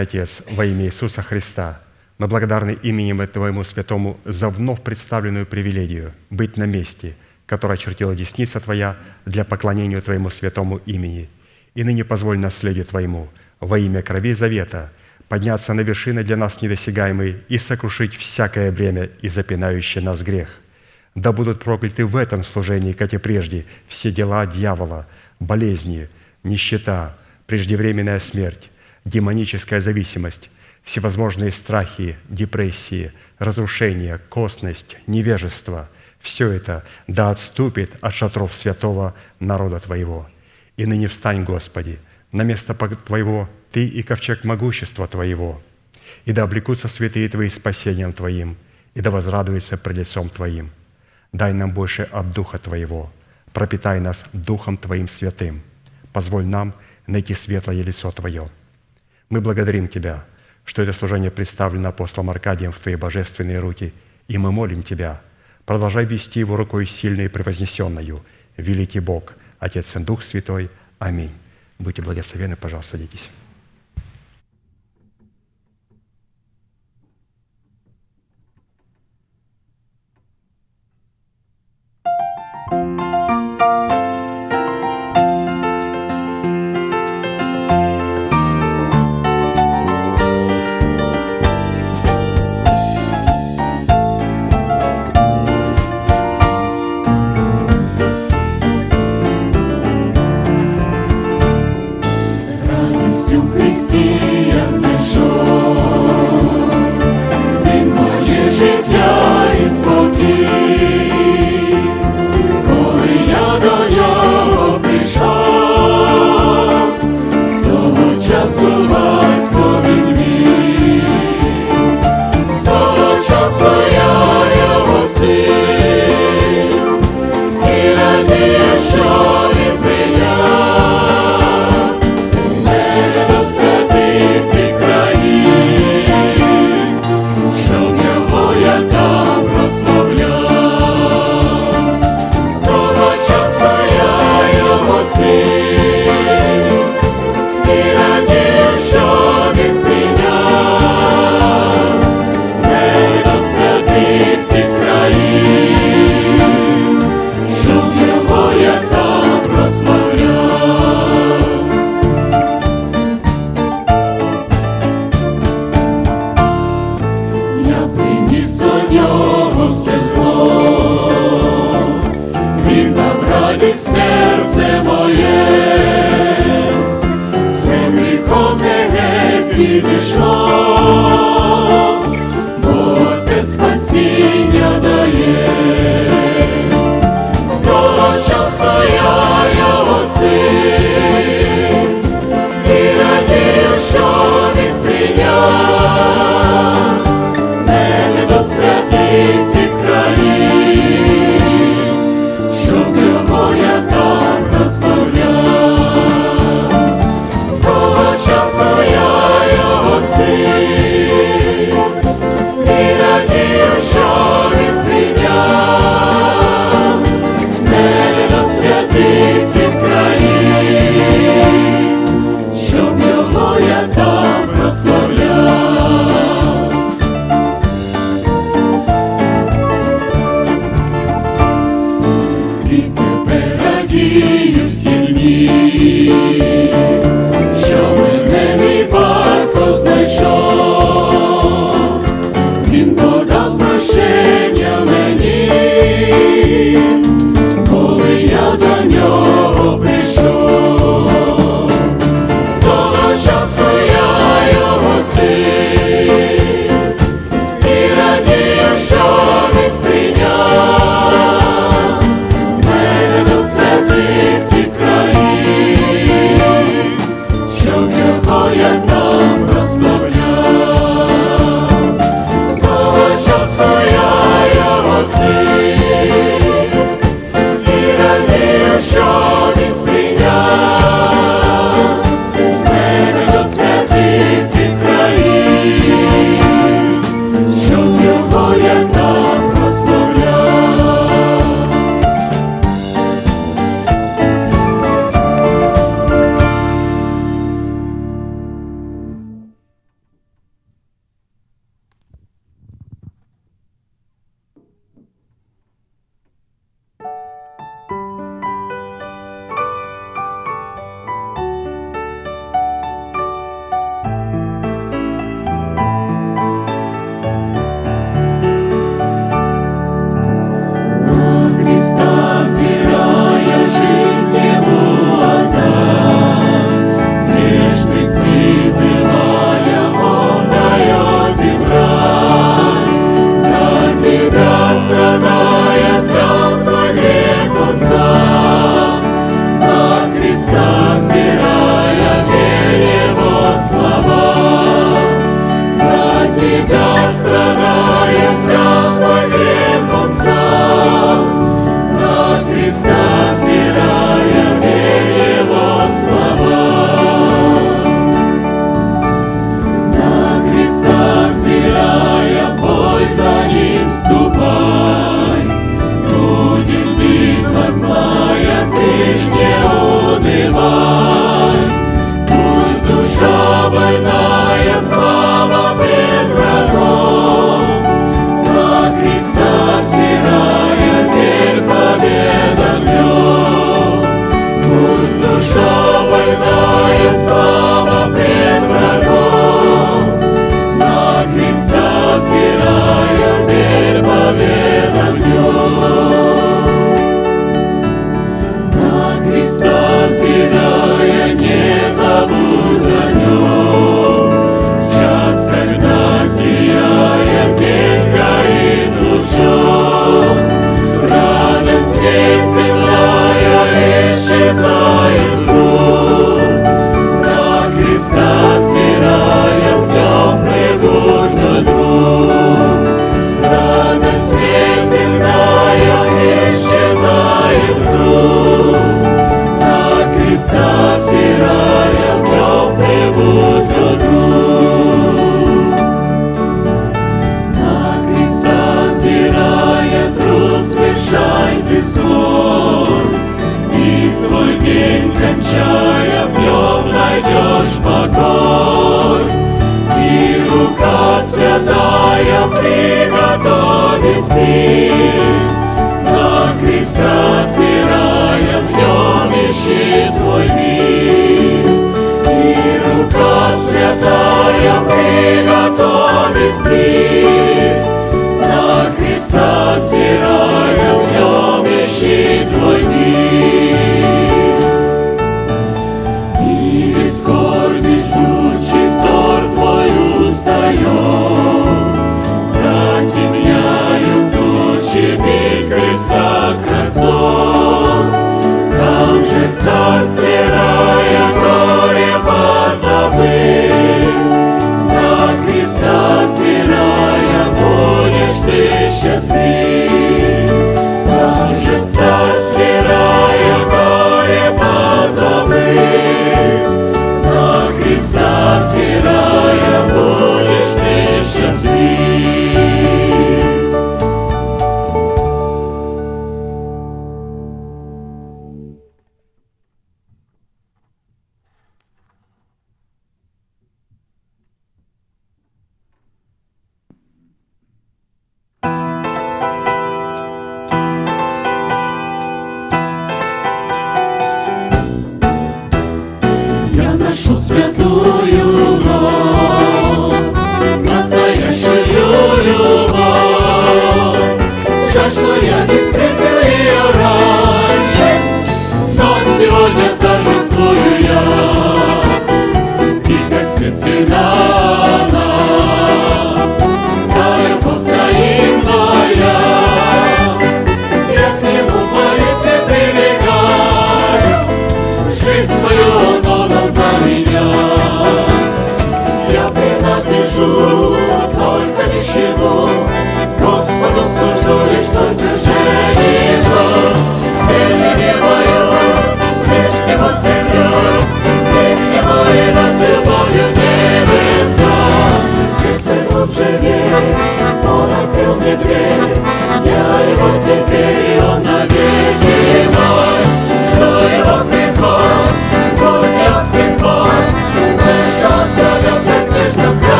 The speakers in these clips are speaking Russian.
Отец, во имя Иисуса Христа, мы благодарны именем Твоему Святому за вновь представленную привилегию быть на месте, которое очертила десница Твоя для поклонения Твоему святому имени. И ныне позволь наследию Твоему во имя крови завета подняться на вершины для нас недосягаемые и сокрушить всякое бремя и запинающее нас грех. Да будут прокляты в этом служении, как и прежде, все дела дьявола, болезни, нищета, преждевременная смерть, демоническая зависимость, всевозможные страхи, депрессии, разрушения, косность, невежество – все это да отступит от шатров святого народа Твоего. И ныне встань, Господи, на место Твоего Ты и ковчег могущества Твоего, и да облекутся святые Твои спасением Твоим, и да возрадуется пред лицом Твоим. Дай нам больше от Духа Твоего, пропитай нас Духом Твоим святым. Позволь нам найти светлое лицо Твое – мы благодарим Тебя, что это служение представлено апостолом Аркадием в Твои божественные руки, и мы молим Тебя, продолжай вести его рукой сильной и превознесенную, великий Бог, Отец и Дух Святой. Аминь. Будьте благословенны, пожалуйста, садитесь.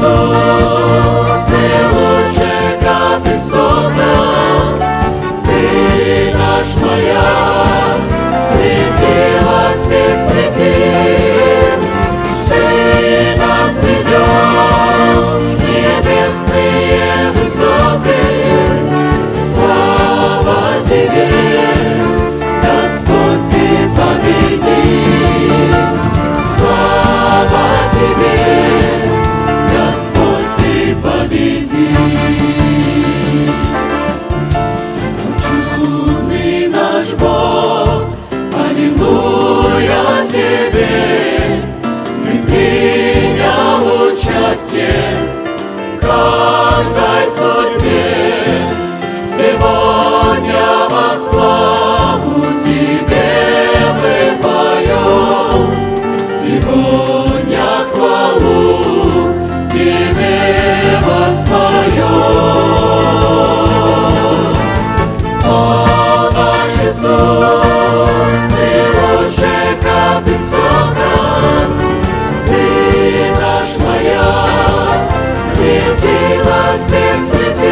soul. все, в каждой sensitive.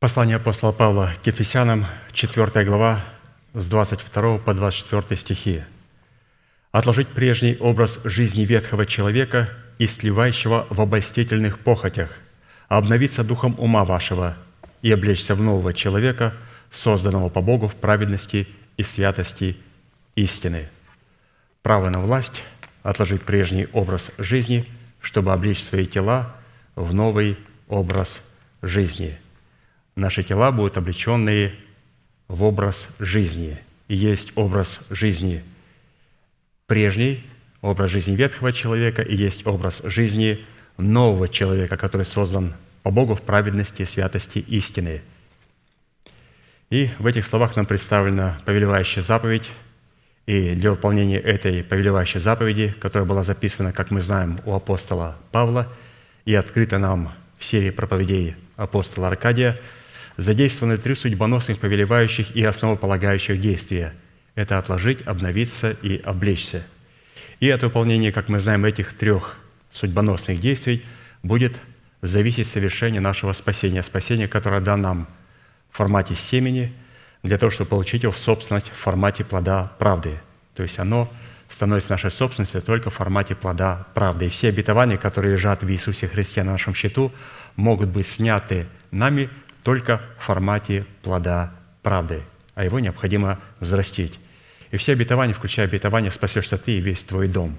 Послание апостола Павла к Ефесянам, 4 глава, с 22 по 24 стихи. «Отложить прежний образ жизни ветхого человека и сливающего в обольстительных похотях, обновиться духом ума вашего и облечься в нового человека, созданного по Богу в праведности и святости истины». Право на власть – отложить прежний образ жизни, чтобы облечь свои тела в новый образ жизни – наши тела будут облеченные в образ жизни. И есть образ жизни прежний, образ жизни ветхого человека, и есть образ жизни нового человека, который создан по Богу в праведности, святости, истины. И в этих словах нам представлена повелевающая заповедь, и для выполнения этой повелевающей заповеди, которая была записана, как мы знаем, у апостола Павла и открыта нам в серии проповедей апостола Аркадия – задействованы три судьбоносных повелевающих и основополагающих действия – это отложить, обновиться и облечься. И от выполнения, как мы знаем, этих трех судьбоносных действий будет зависеть совершение нашего спасения, спасения, которое дан нам в формате семени, для того, чтобы получить его в собственность в формате плода правды. То есть оно становится нашей собственностью только в формате плода правды. И все обетования, которые лежат в Иисусе Христе на нашем счету, могут быть сняты нами только в формате плода правды, а его необходимо взрастить. И все обетования, включая обетование, спасешься ты и весь твой дом.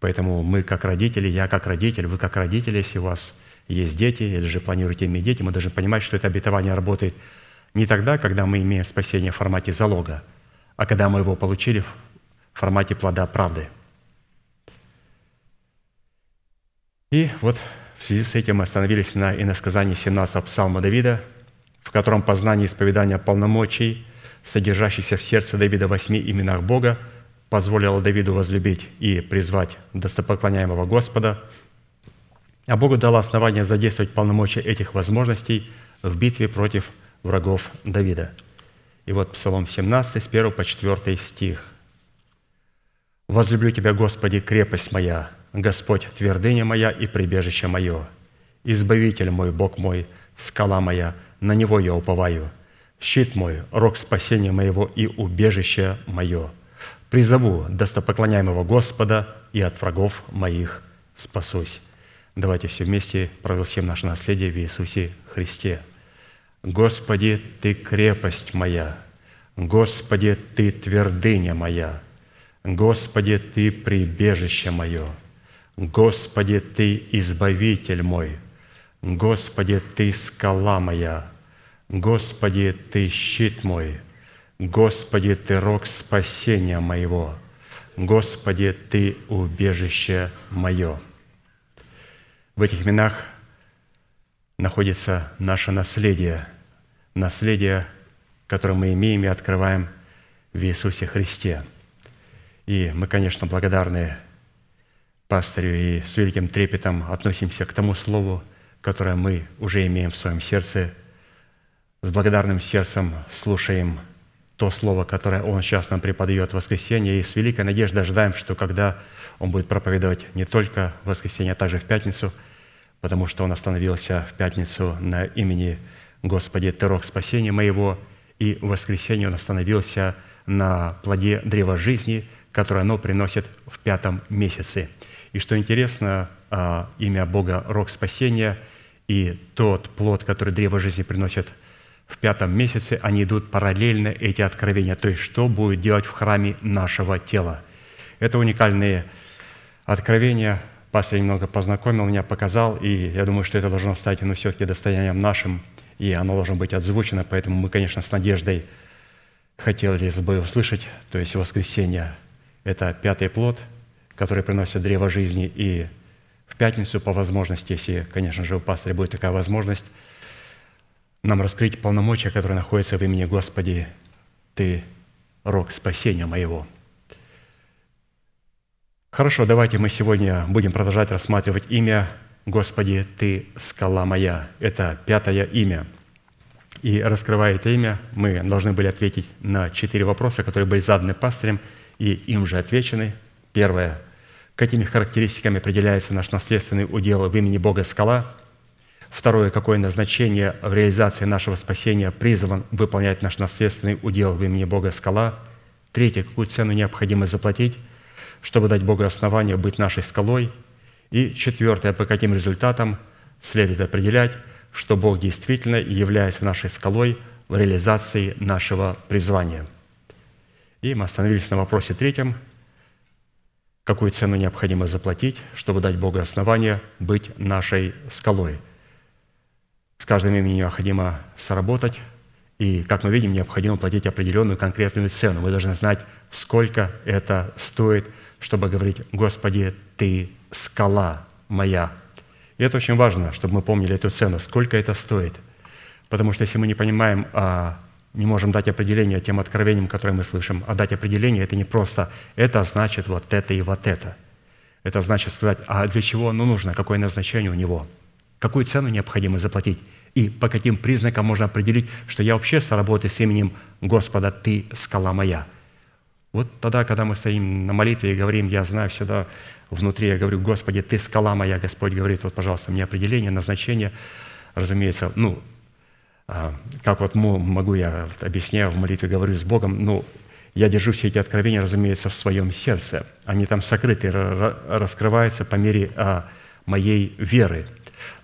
Поэтому мы как родители, я как родитель, вы как родители, если у вас есть дети или же планируете иметь дети, мы должны понимать, что это обетование работает не тогда, когда мы имеем спасение в формате залога, а когда мы его получили в формате плода правды. И вот в связи с этим мы остановились на иносказании 17 псалма Давида, в котором познание исповедания полномочий, содержащихся в сердце Давида восьми именах Бога, позволило Давиду возлюбить и призвать достопоклоняемого Господа, а Богу дало основание задействовать полномочия этих возможностей в битве против врагов Давида. И вот Псалом 17, с 1 по 4 стих. «Возлюблю Тебя, Господи, крепость моя, Господь, твердыня моя и прибежище мое, Избавитель мой, Бог мой, скала моя, на Него я уповаю, щит мой, рог спасения моего и убежище мое. Призову достопоклоняемого Господа и от врагов моих спасусь». Давайте все вместе прогласим наше наследие в Иисусе Христе. Господи, Ты крепость моя, Господи, Ты твердыня моя, Господи, Ты прибежище мое – Господи, Ты избавитель мой, Господи, Ты скала моя, Господи, Ты щит мой, Господи, Ты рог спасения моего, Господи, Ты убежище мое. В этих именах находится наше наследие, наследие, которое мы имеем и открываем в Иисусе Христе. И мы, конечно, благодарны пастырю и с великим трепетом относимся к тому слову, которое мы уже имеем в своем сердце. С благодарным сердцем слушаем то слово, которое Он сейчас нам преподает в воскресенье, и с великой надеждой ожидаем, что когда Он будет проповедовать не только в воскресенье, а также в пятницу, потому что Он остановился в пятницу на имени Господи, Ты рог спасения моего, и в воскресенье Он остановился на плоде древа жизни, которое оно приносит в пятом месяце – и что интересно, а, имя Бога – рог спасения, и тот плод, который древо жизни приносит в пятом месяце, они идут параллельно, эти откровения, то есть что будет делать в храме нашего тела. Это уникальные откровения. Пастор немного познакомил меня, показал, и я думаю, что это должно стать ну, все-таки достоянием нашим, и оно должно быть отзвучено, поэтому мы, конечно, с надеждой хотели бы услышать, то есть воскресенье – это пятый плод – которые приносят древо жизни, и в пятницу по возможности, если, конечно же, у пастыря будет такая возможность, нам раскрыть полномочия, которые находятся в имени Господи, Ты – рог спасения моего. Хорошо, давайте мы сегодня будем продолжать рассматривать имя Господи, Ты – скала моя. Это пятое имя. И раскрывая это имя, мы должны были ответить на четыре вопроса, которые были заданы пастырем, и им же отвечены. Первое какими характеристиками определяется наш наследственный удел в имени Бога скала. Второе, какое назначение в реализации нашего спасения призван выполнять наш наследственный удел в имени Бога скала. Третье, какую цену необходимо заплатить, чтобы дать Богу основание быть нашей скалой. И четвертое, по каким результатам следует определять, что Бог действительно является нашей скалой в реализации нашего призвания. И мы остановились на вопросе третьем – какую цену необходимо заплатить, чтобы дать Богу основание быть нашей скалой. С каждым именем необходимо сработать И, как мы видим, необходимо платить определенную конкретную цену. Мы должны знать, сколько это стоит, чтобы говорить, «Господи, Ты скала моя». И это очень важно, чтобы мы помнили эту цену, сколько это стоит. Потому что если мы не понимаем, а не можем дать определение тем откровениям, которые мы слышим, а дать определение – это не просто «это значит вот это и вот это». Это значит сказать, а для чего оно нужно, какое назначение у него, какую цену необходимо заплатить – и по каким признакам можно определить, что я вообще сработаю с именем Господа, Ты – скала моя. Вот тогда, когда мы стоим на молитве и говорим, я знаю всегда внутри, я говорю, Господи, Ты – скала моя, Господь говорит, вот, пожалуйста, мне определение, назначение, разумеется, ну, как вот могу я, объясняю в молитве, говорю с Богом, ну, я держу все эти откровения, разумеется, в своем сердце. Они там сокрыты, раскрываются по мере а, моей веры.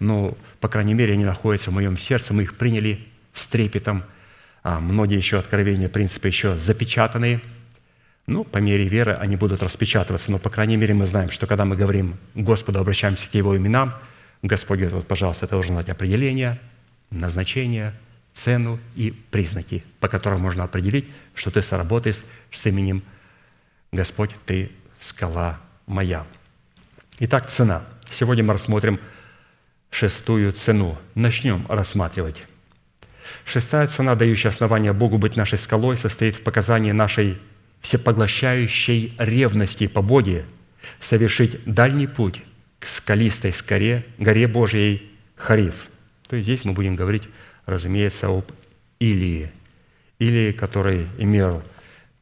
Но по крайней мере, они находятся в моем сердце, мы их приняли с трепетом. А многие еще откровения, принципы еще запечатанные. Ну, по мере веры они будут распечатываться, но, по крайней мере, мы знаем, что когда мы говорим Господу, обращаемся к Его именам, Господь говорит, вот, пожалуйста, ты должен знать определение, назначение, цену и признаки, по которым можно определить, что ты сработаешь с именем Господь, ты скала моя. Итак, цена. Сегодня мы рассмотрим – шестую цену. Начнем рассматривать. Шестая цена, дающая основание Богу быть нашей скалой, состоит в показании нашей всепоглощающей ревности по Боге совершить дальний путь к скалистой скоре, горе Божьей Хариф. То здесь мы будем говорить, разумеется, об Илии. Илии, который имел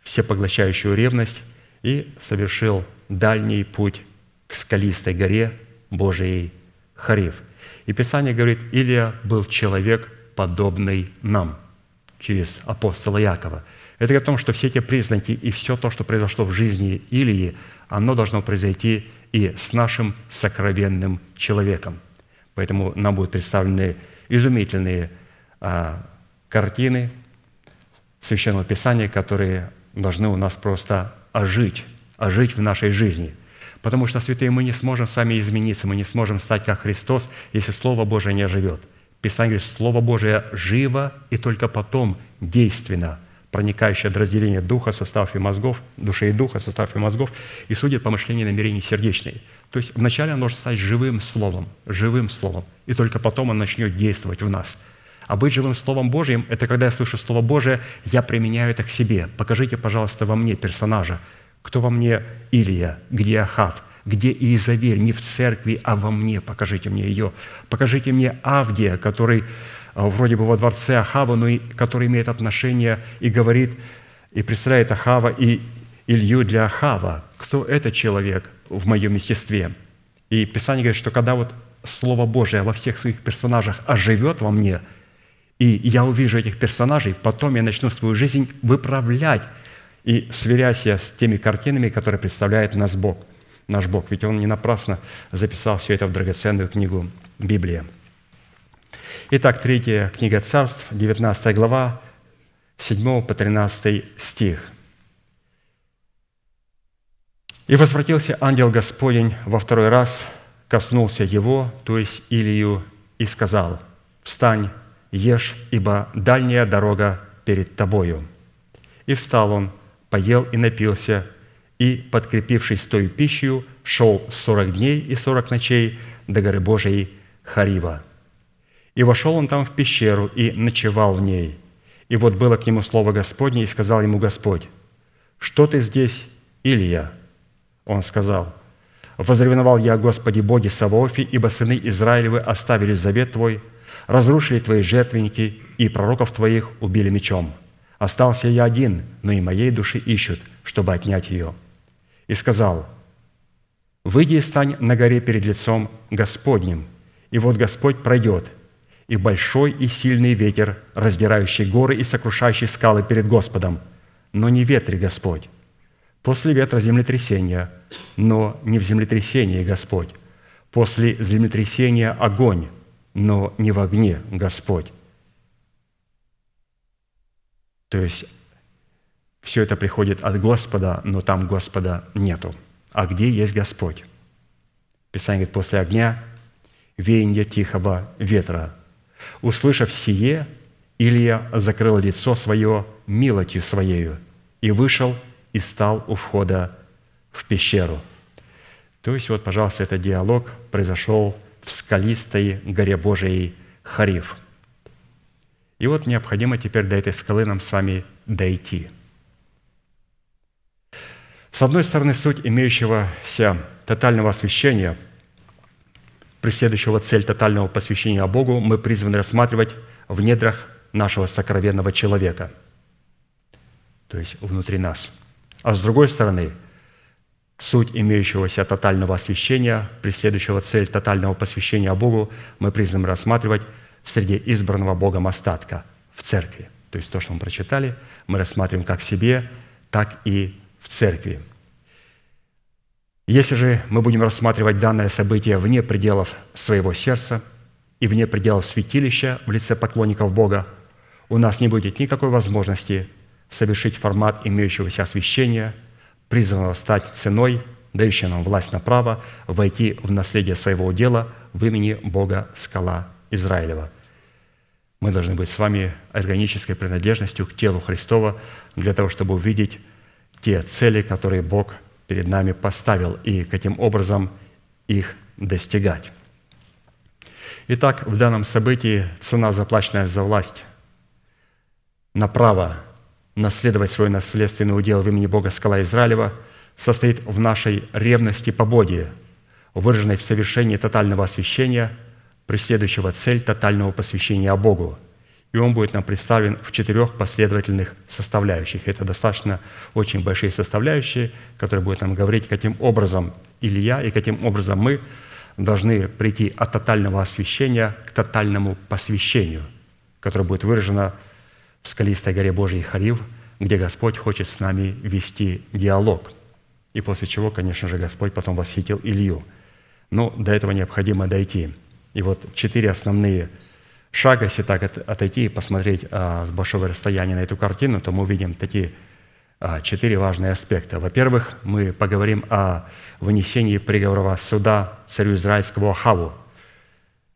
всепоглощающую ревность и совершил дальний путь к скалистой горе Божией Хариф – и Писание говорит, Илия был человек, подобный нам, через апостола Якова. Это говорит о том, что все эти признаки и все то, что произошло в жизни Илии, оно должно произойти и с нашим сокровенным человеком. Поэтому нам будут представлены изумительные а, картины Священного Писания, которые должны у нас просто ожить, ожить в нашей жизни – Потому что, святые, мы не сможем с вами измениться, мы не сможем стать как Христос, если Слово Божие не оживет. Писание говорит, Слово Божие живо и только потом действенно, проникающее до разделения духа, составов и мозгов, души и духа, составов и мозгов, и судит помышления и намерений сердечные. То есть вначале оно должно стать живым Словом, живым Словом, и только потом оно начнет действовать в нас. А быть живым Словом Божьим – это когда я слышу Слово Божие, я применяю это к себе. Покажите, пожалуйста, во мне персонажа, кто во мне Илия, где Ахав, где Иезавель, не в церкви, а во мне, покажите мне ее. Покажите мне Авдия, который а, вроде бы во дворце Ахава, но и, который имеет отношение и говорит, и представляет Ахава и Илью для Ахава. Кто этот человек в моем естестве? И Писание говорит, что когда вот Слово Божие во всех своих персонажах оживет во мне, и я увижу этих персонажей, потом я начну свою жизнь выправлять и сверясь я с теми картинами, которые представляет нас Бог, наш Бог. Ведь Он не напрасно записал все это в драгоценную книгу Библия. Итак, третья книга царств, 19 глава, 7 по 13 стих. «И возвратился ангел Господень во второй раз, коснулся его, то есть Илию, и сказал, «Встань, ешь, ибо дальняя дорога перед тобою». И встал он, поел и напился, и, подкрепившись той пищей, шел сорок дней и сорок ночей до горы Божией Харива. И вошел он там в пещеру и ночевал в ней. И вот было к нему слово Господне, и сказал ему Господь, «Что ты здесь, Илия?» Он сказал, «Возревновал я, Господи Боге Саваофи, ибо сыны Израилевы оставили завет Твой, разрушили Твои жертвенники, и пророков Твоих убили мечом. Остался я один, но и моей души ищут, чтобы отнять ее. И сказал, «Выйди и стань на горе перед лицом Господним, и вот Господь пройдет, и большой и сильный ветер, раздирающий горы и сокрушающий скалы перед Господом, но не ветре Господь. После ветра землетрясение, но не в землетрясении Господь. После землетрясения огонь, но не в огне Господь. То есть все это приходит от Господа, но там Господа нету. А где есть Господь? Писание говорит, после огня веяние тихого ветра. Услышав сие, Илья закрыл лицо свое милостью своею и вышел и стал у входа в пещеру». То есть вот, пожалуйста, этот диалог произошел в скалистой горе Божией Хариф. И вот необходимо теперь до этой скалы нам с вами дойти. С одной стороны, суть имеющегося тотального освящения, преследующего цель тотального посвящения Богу, мы призваны рассматривать в недрах нашего сокровенного человека, то есть внутри нас. А с другой стороны, суть имеющегося тотального освящения, преследующего цель тотального посвящения Богу, мы призваны рассматривать в среде избранного Богом остатка в церкви. То есть то, что мы прочитали, мы рассматриваем как в себе, так и в церкви. Если же мы будем рассматривать данное событие вне пределов своего сердца и вне пределов святилища в лице поклонников Бога, у нас не будет никакой возможности совершить формат имеющегося освящения, призванного стать ценой, дающей нам власть на право войти в наследие своего дела в имени Бога Скала Израилева. Мы должны быть с вами органической принадлежностью к телу Христова для того, чтобы увидеть те цели, которые Бог перед нами поставил, и каким образом их достигать. Итак, в данном событии цена, заплаченная за власть на право наследовать свой наследственный удел в имени Бога Скала Израилева, состоит в нашей ревности по Боге, выраженной в совершении тотального освящения, преследующего цель тотального посвящения Богу – и он будет нам представлен в четырех последовательных составляющих. Это достаточно очень большие составляющие, которые будут нам говорить, каким образом Илья и каким образом мы должны прийти от тотального освящения к тотальному посвящению, которое будет выражено в скалистой горе Божьей Харив, где Господь хочет с нами вести диалог. И после чего, конечно же, Господь потом восхитил Илью. Но до этого необходимо дойти. И вот четыре основные шага, если так отойти и посмотреть а, с большого расстояния на эту картину, то мы увидим такие а, четыре важные аспекта. Во-первых, мы поговорим о вынесении приговора суда царю израильского Ахаву.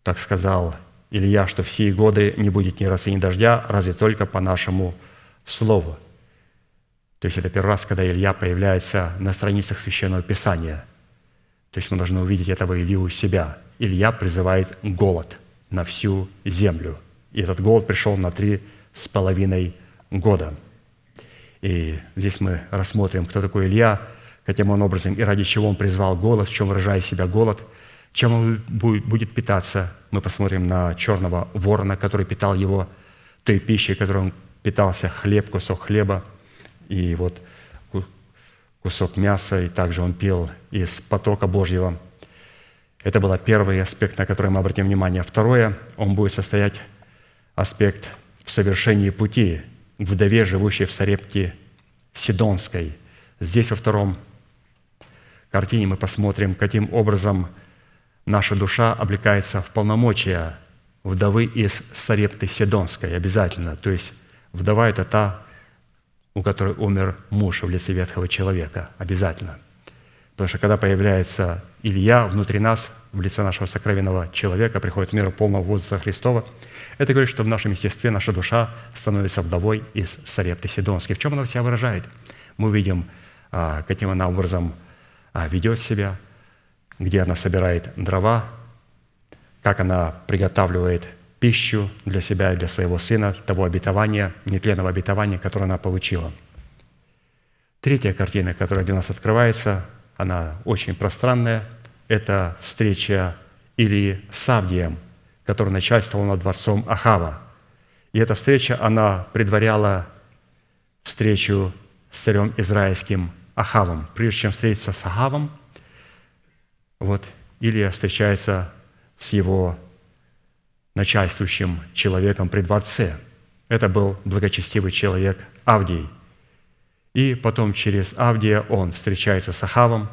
Так сказал Илья, что все годы не будет ни росы, ни дождя, разве только по нашему слову. То есть это первый раз, когда Илья появляется на страницах Священного Писания. То есть мы должны увидеть этого Илью у себя. Илья призывает голод – на всю землю. И этот голод пришел на три с половиной года. И здесь мы рассмотрим, кто такой Илья, каким он образом и ради чего он призвал голод, в чем выражает себя голод, чем он будет питаться. Мы посмотрим на черного ворона, который питал его той пищей, которой он питался, хлеб, кусок хлеба, и вот кусок мяса, и также он пил из потока Божьего – это был первый аспект, на который мы обратим внимание. Второе, он будет состоять аспект в совершении пути вдове, живущей в Сарепте Сидонской. Здесь во втором картине мы посмотрим, каким образом наша душа облекается в полномочия вдовы из Сарепты Сидонской обязательно. То есть вдова – это та, у которой умер муж в лице ветхого человека. Обязательно – Потому что когда появляется Илья внутри нас, в лице нашего сокровенного человека, приходит мир полного возраста Христова, это говорит, что в нашем естестве наша душа становится вдовой из Сарепты Сидонской. В чем она себя выражает? Мы видим, а, каким она образом а, ведет себя, где она собирает дрова, как она приготавливает пищу для себя и для своего сына, того обетования, нетленного обетования, которое она получила. Третья картина, которая для нас открывается, она очень пространная. Это встреча Илии с Авдием, который начальствовал над дворцом Ахава. И эта встреча, она предваряла встречу с царем израильским Ахавом. Прежде чем встретиться с Ахавом, вот Илия встречается с его начальствующим человеком при дворце. Это был благочестивый человек Авдий. И потом через Авдия он встречается с Ахавом,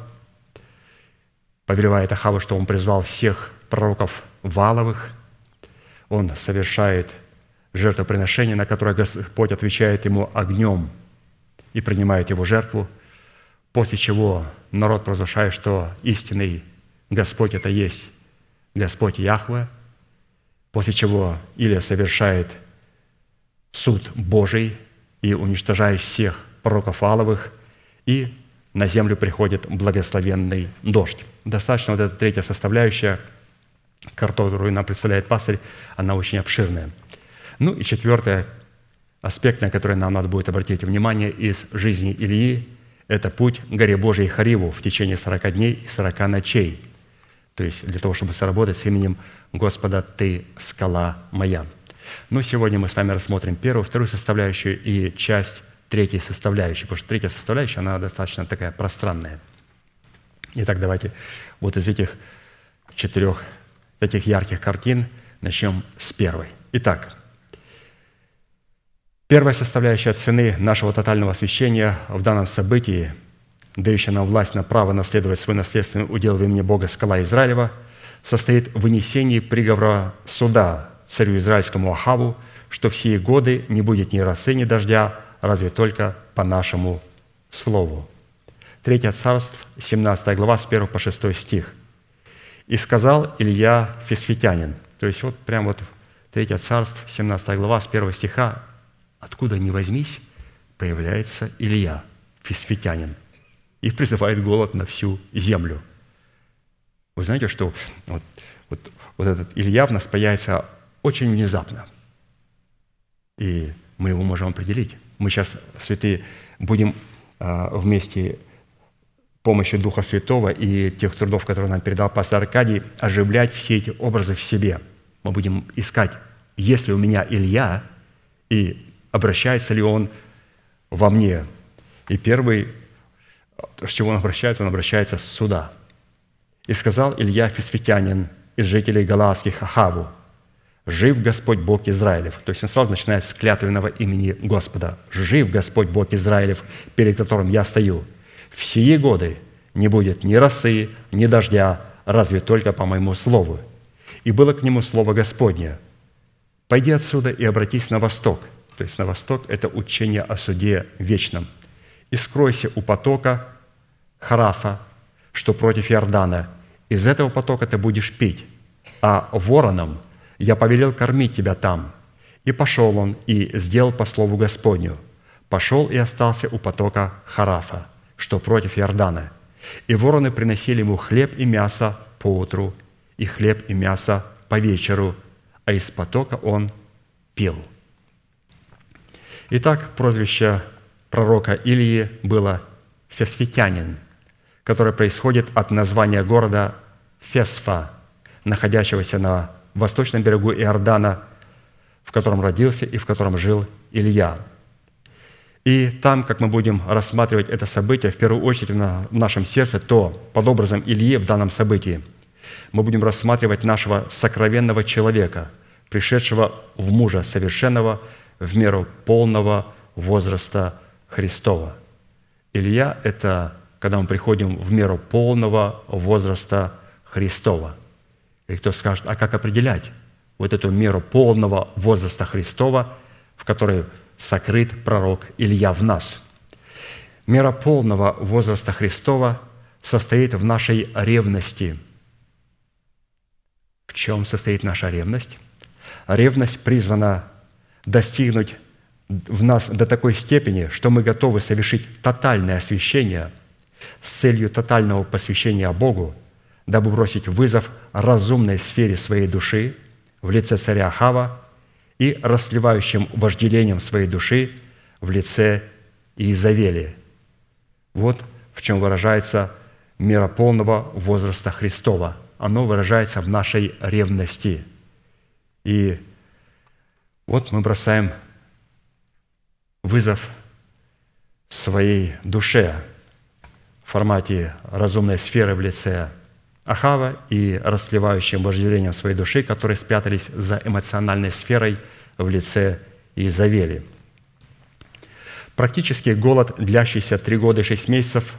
повелевает Ахаву, что он призвал всех пророков Валовых. Он совершает жертвоприношение, на которое Господь отвечает ему огнем и принимает его жертву, после чего народ провозглашает, что истинный Господь – это есть Господь Яхве, после чего Илия совершает суд Божий и уничтожаешь всех пророков Аловых, и на землю приходит благословенный дождь. Достаточно вот эта третья составляющая, которую нам представляет пастырь, она очень обширная. Ну и четвертый аспект, на который нам надо будет обратить внимание из жизни Ильи, это путь к горе Божией Хариву в течение 40 дней и 40 ночей. То есть для того, чтобы сработать с именем Господа «Ты – скала моя». Но сегодня мы с вами рассмотрим первую, вторую составляющую и часть третьей составляющей, потому что третья составляющая, она достаточно такая пространная. Итак, давайте вот из этих четырех таких ярких картин начнем с первой. Итак, первая составляющая цены нашего тотального освящения в данном событии, дающая нам власть на право наследовать свой наследственный удел в имени Бога скала Израилева, состоит в вынесении приговора суда царю израильскому Ахаву, что все годы не будет ни росы, ни дождя, разве только по нашему слову. Третье царство, 17 глава, с 1 по 6 стих. «И сказал Илья Фисфитянин». То есть вот прямо вот Третье царство, 17 глава, с 1 стиха, откуда ни возьмись, появляется Илья, Фисфитянин, и призывает голод на всю землю. Вы знаете, что вот, вот, вот этот Илья в нас появится очень внезапно. И мы его можем определить. Мы сейчас, святые, будем а, вместе помощью Духа Святого и тех трудов, которые нам передал пастор Аркадий, оживлять все эти образы в себе. Мы будем искать, есть ли у меня Илья, и обращается ли он во мне. И первый, с чего он обращается, он обращается с суда. «И сказал Илья Фисфитянин из жителей Галаадских Ахаву, «Жив Господь Бог Израилев». То есть он сразу начинает с клятвенного имени Господа. «Жив Господь Бог Израилев, перед которым я стою. В сие годы не будет ни росы, ни дождя, разве только по моему слову». И было к нему слово Господне. «Пойди отсюда и обратись на восток». То есть на восток – это учение о суде вечном. «И скройся у потока Харафа, что против Иордана. Из этого потока ты будешь пить, а вороном – я повелел кормить тебя там». И пошел он и сделал по слову Господню. Пошел и остался у потока Харафа, что против Иордана. И вороны приносили ему хлеб и мясо по утру, и хлеб и мясо по вечеру, а из потока он пил. Итак, прозвище пророка Илии было Фесфитянин, которое происходит от названия города Фесфа, находящегося на восточном берегу Иордана, в котором родился и в котором жил Илья. И там, как мы будем рассматривать это событие, в первую очередь в нашем сердце, то под образом Ильи в данном событии мы будем рассматривать нашего сокровенного человека, пришедшего в мужа совершенного в меру полного возраста Христова. Илья – это когда мы приходим в меру полного возраста Христова – и кто скажет, а как определять вот эту меру полного возраста Христова, в которой сокрыт пророк Илья в нас? Мера полного возраста Христова состоит в нашей ревности. В чем состоит наша ревность? Ревность призвана достигнуть в нас до такой степени, что мы готовы совершить тотальное освящение с целью тотального посвящения Богу – дабы бросить вызов разумной сфере своей души в лице царя Хава и расливающим вожделением своей души в лице Иезавели. Вот в чем выражается мера полного возраста Христова. Оно выражается в нашей ревности. И вот мы бросаем вызов своей душе в формате разумной сферы в лице Ахава и расливающим вожделением своей души, которые спрятались за эмоциональной сферой в лице Изавели. Практически голод, длящийся три года и шесть месяцев,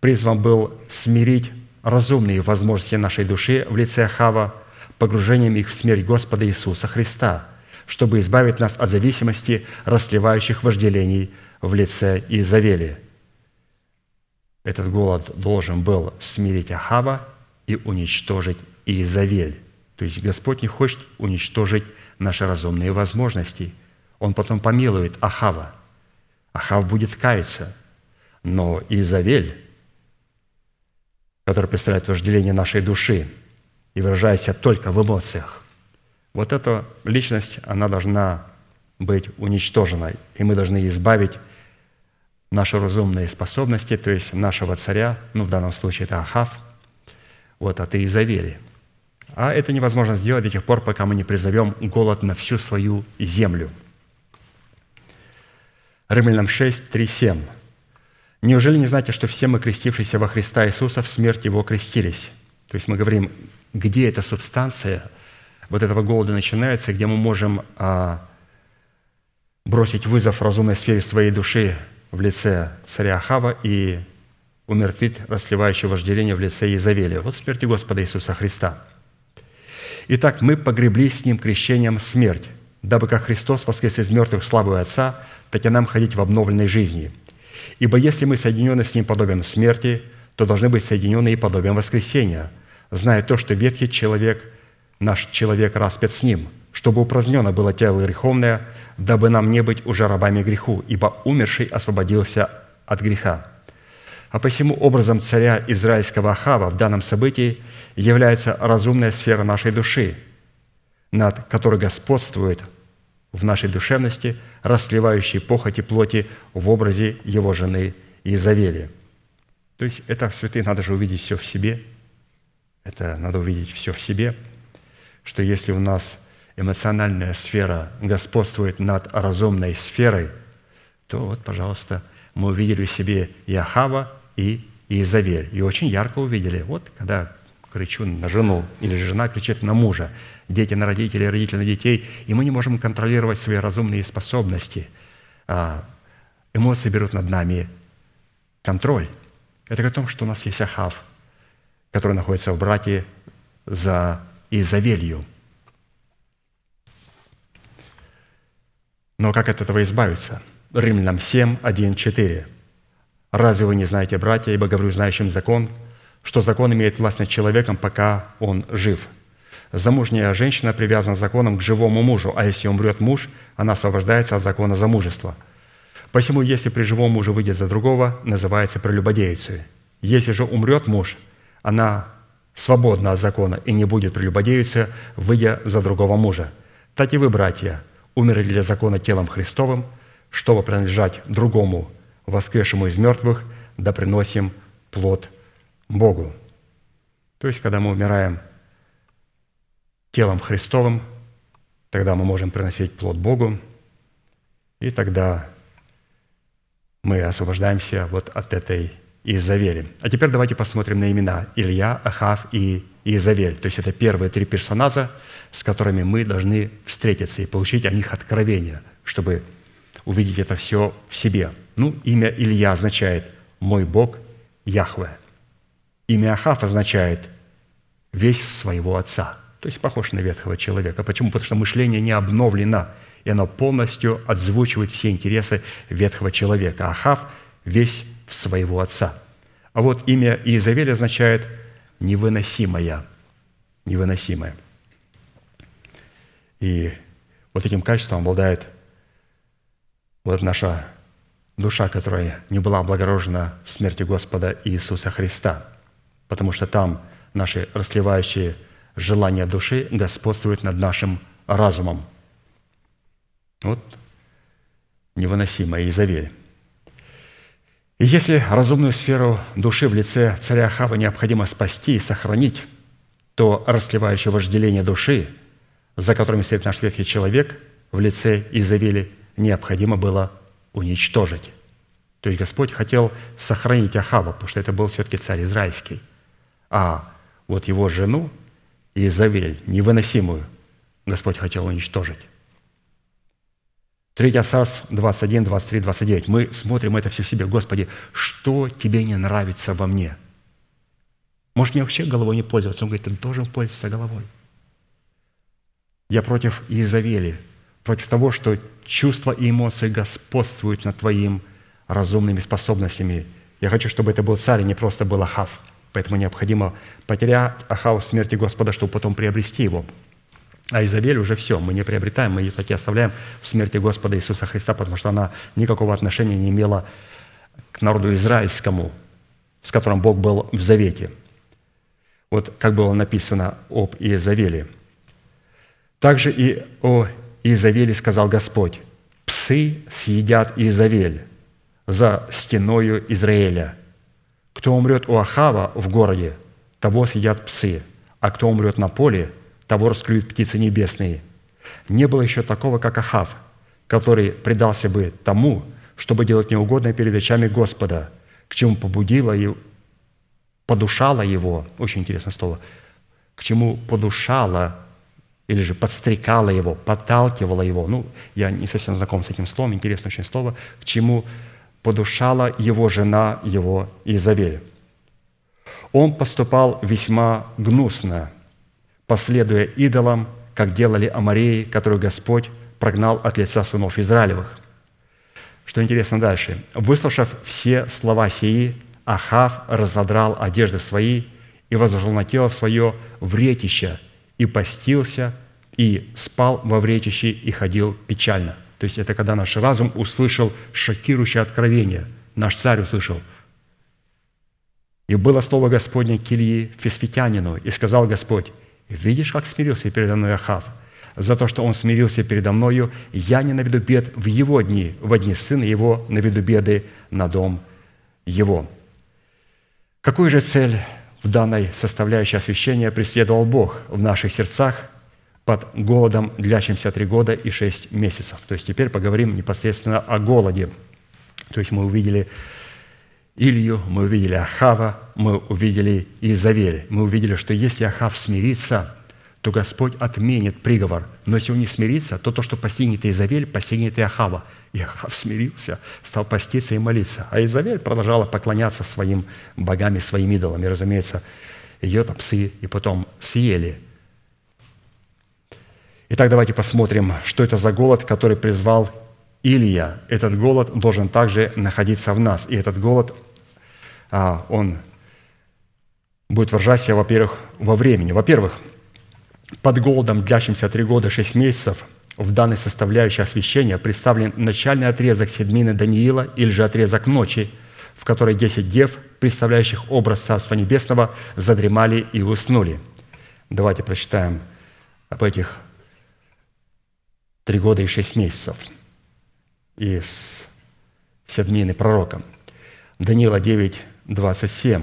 призван был смирить разумные возможности нашей души в лице Ахава погружением их в смерть Господа Иисуса Христа, чтобы избавить нас от зависимости расливающих вожделений в лице Изавели. Этот голод должен был смирить Ахава и уничтожить Иезавель. То есть Господь не хочет уничтожить наши разумные возможности. он потом помилует Ахава. Ахав будет каяться. Но Изавель, который представляет вожделение нашей души и выражает себя только в эмоциях, вот эта личность, она должна быть уничтожена, и мы должны избавить наши разумные способности, то есть нашего царя, ну, в данном случае это Ахав, вот от Иезавели. А это невозможно сделать до тех пор, пока мы не призовем голод на всю свою землю. Римлянам 6, 3, 7. «Неужели не знаете, что все мы, крестившиеся во Христа Иисуса, в смерть Его крестились?» То есть мы говорим, где эта субстанция вот этого голода начинается, где мы можем а, бросить вызов разумной сфере своей души в лице царя Ахава и умертвить расливающее вожделение в лице Изавелия. Вот смерти Господа Иисуса Христа. Итак, мы погребли с Ним крещением смерть, дабы как Христос воскрес из мертвых славу Отца, так и нам ходить в обновленной жизни. Ибо если мы соединены с Ним подобием смерти, то должны быть соединены и подобием воскресения, зная то, что ветхий человек, наш человек распят с Ним, чтобы упразднено было тело греховное, дабы нам не быть уже рабами греху, ибо умерший освободился от греха. А посему образом царя израильского Ахава в данном событии является разумная сфера нашей души, над которой господствует в нашей душевности расливающий похоти плоти в образе его жены Изавели. То есть это, святые, надо же увидеть все в себе. Это надо увидеть все в себе, что если у нас эмоциональная сфера господствует над разумной сферой, то вот, пожалуйста, мы увидели в себе и Ахава, и Изавель. И очень ярко увидели. Вот когда кричу на жену, или же жена кричит на мужа, дети на родителей, родители на детей, и мы не можем контролировать свои разумные способности. А, эмоции берут над нами контроль. Это о том, что у нас есть Ахав, который находится в братье за Изавелью – Но как от этого избавиться? Римлянам 7, 1, 4. «Разве вы не знаете, братья, ибо говорю знающим закон, что закон имеет власть над человеком, пока он жив? Замужняя женщина привязана законом к живому мужу, а если умрет муж, она освобождается от закона замужества. Посему, если при живом муже выйдет за другого, называется прелюбодеицей. Если же умрет муж, она свободна от закона и не будет прелюбодеицей, выйдя за другого мужа. Так и вы, братья, умерли для закона телом Христовым, чтобы принадлежать другому, воскресшему из мертвых, да приносим плод Богу». То есть, когда мы умираем телом Христовым, тогда мы можем приносить плод Богу, и тогда мы освобождаемся вот от этой Изавели. А теперь давайте посмотрим на имена Илья, Ахав и Изавель. То есть это первые три персонажа, с которыми мы должны встретиться и получить о них откровение, чтобы увидеть это все в себе. Ну, имя Илья означает «мой Бог Яхве». Имя Ахав означает «весь своего отца». То есть похож на ветхого человека. Почему? Потому что мышление не обновлено, и оно полностью отзвучивает все интересы ветхого человека. Ахав – весь своего отца. А вот имя Иезавель означает «невыносимая». Невыносимая. И вот этим качеством обладает вот наша душа, которая не была облагорожена в смерти Господа Иисуса Христа, потому что там наши расливающие желания души господствуют над нашим разумом. Вот невыносимая Изавель. И если разумную сферу души в лице царя Хава необходимо спасти и сохранить, то расливающее вожделение души, за которым стоит наш ветхий человек, в лице Изавели необходимо было уничтожить. То есть Господь хотел сохранить Ахава, потому что это был все-таки царь израильский. А вот его жену, Изавель, невыносимую, Господь хотел уничтожить. 3 Царств 21, 23, 29. Мы смотрим это все в себе. Господи, что тебе не нравится во мне? Может, мне вообще головой не пользоваться? Он говорит, ты должен пользоваться головой. Я против Иезавели, против того, что чувства и эмоции господствуют над твоим разумными способностями. Я хочу, чтобы это был царь, и не просто был Ахав. Поэтому необходимо потерять Ахав в смерти Господа, чтобы потом приобрести его. А Изавель уже все, мы не приобретаем, мы ее таки оставляем в смерти Господа Иисуса Христа, потому что она никакого отношения не имела к народу израильскому, с которым Бог был в завете. Вот как было написано об Иезавеле. Также и о Иезавеле сказал Господь, «Псы съедят Иезавель за стеною Израиля. Кто умрет у Ахава в городе, того съедят псы, а кто умрет на поле – того расклюют птицы небесные. Не было еще такого, как Ахав, который предался бы тому, чтобы делать неугодное перед очами Господа, к чему побудило и подушало его, очень интересное слово, к чему подушало или же подстрекало его, подталкивало его. Ну, я не совсем знаком с этим словом, интересное очень слово, к чему подушала его жена, его Изавель. Он поступал весьма гнусно – последуя идолам, как делали Амареи, которую Господь прогнал от лица сынов Израилевых. Что интересно дальше. «Выслушав все слова сии, Ахав разодрал одежды свои и возложил на тело свое в ретище, и постился, и спал во вретище, и ходил печально». То есть это когда наш разум услышал шокирующее откровение. Наш царь услышал. «И было слово Господне к Ильи и сказал Господь, Видишь, как смирился передо мной Ахав? За то, что он смирился передо мною, я не наведу бед в его дни, в дни сына его наведу беды на дом его». Какую же цель в данной составляющей освящения преследовал Бог в наших сердцах под голодом, длящимся три года и шесть месяцев? То есть теперь поговорим непосредственно о голоде. То есть мы увидели Илью, мы увидели Ахава, мы увидели Изавель. Мы увидели, что если Ахав смирится, то Господь отменит приговор. Но если он не смирится, то то, что постигнет Изавель, постигнет и Ахава. И Ахав смирился, стал поститься и молиться. А Изавель продолжала поклоняться своим богам и своим идолам. И, разумеется, ее-то псы и потом съели. Итак, давайте посмотрим, что это за голод, который призвал Илья, этот голод должен также находиться в нас. И этот голод, а, он будет выражать себя, во-первых, во времени. Во-первых, под голодом, длящимся три года, шесть месяцев, в данной составляющей освящения представлен начальный отрезок седмины Даниила или же отрезок ночи, в которой десять дев, представляющих образ Царства Небесного, задремали и уснули. Давайте прочитаем об этих три года и шесть месяцев – из седмины пророка. Даниила 9, 27.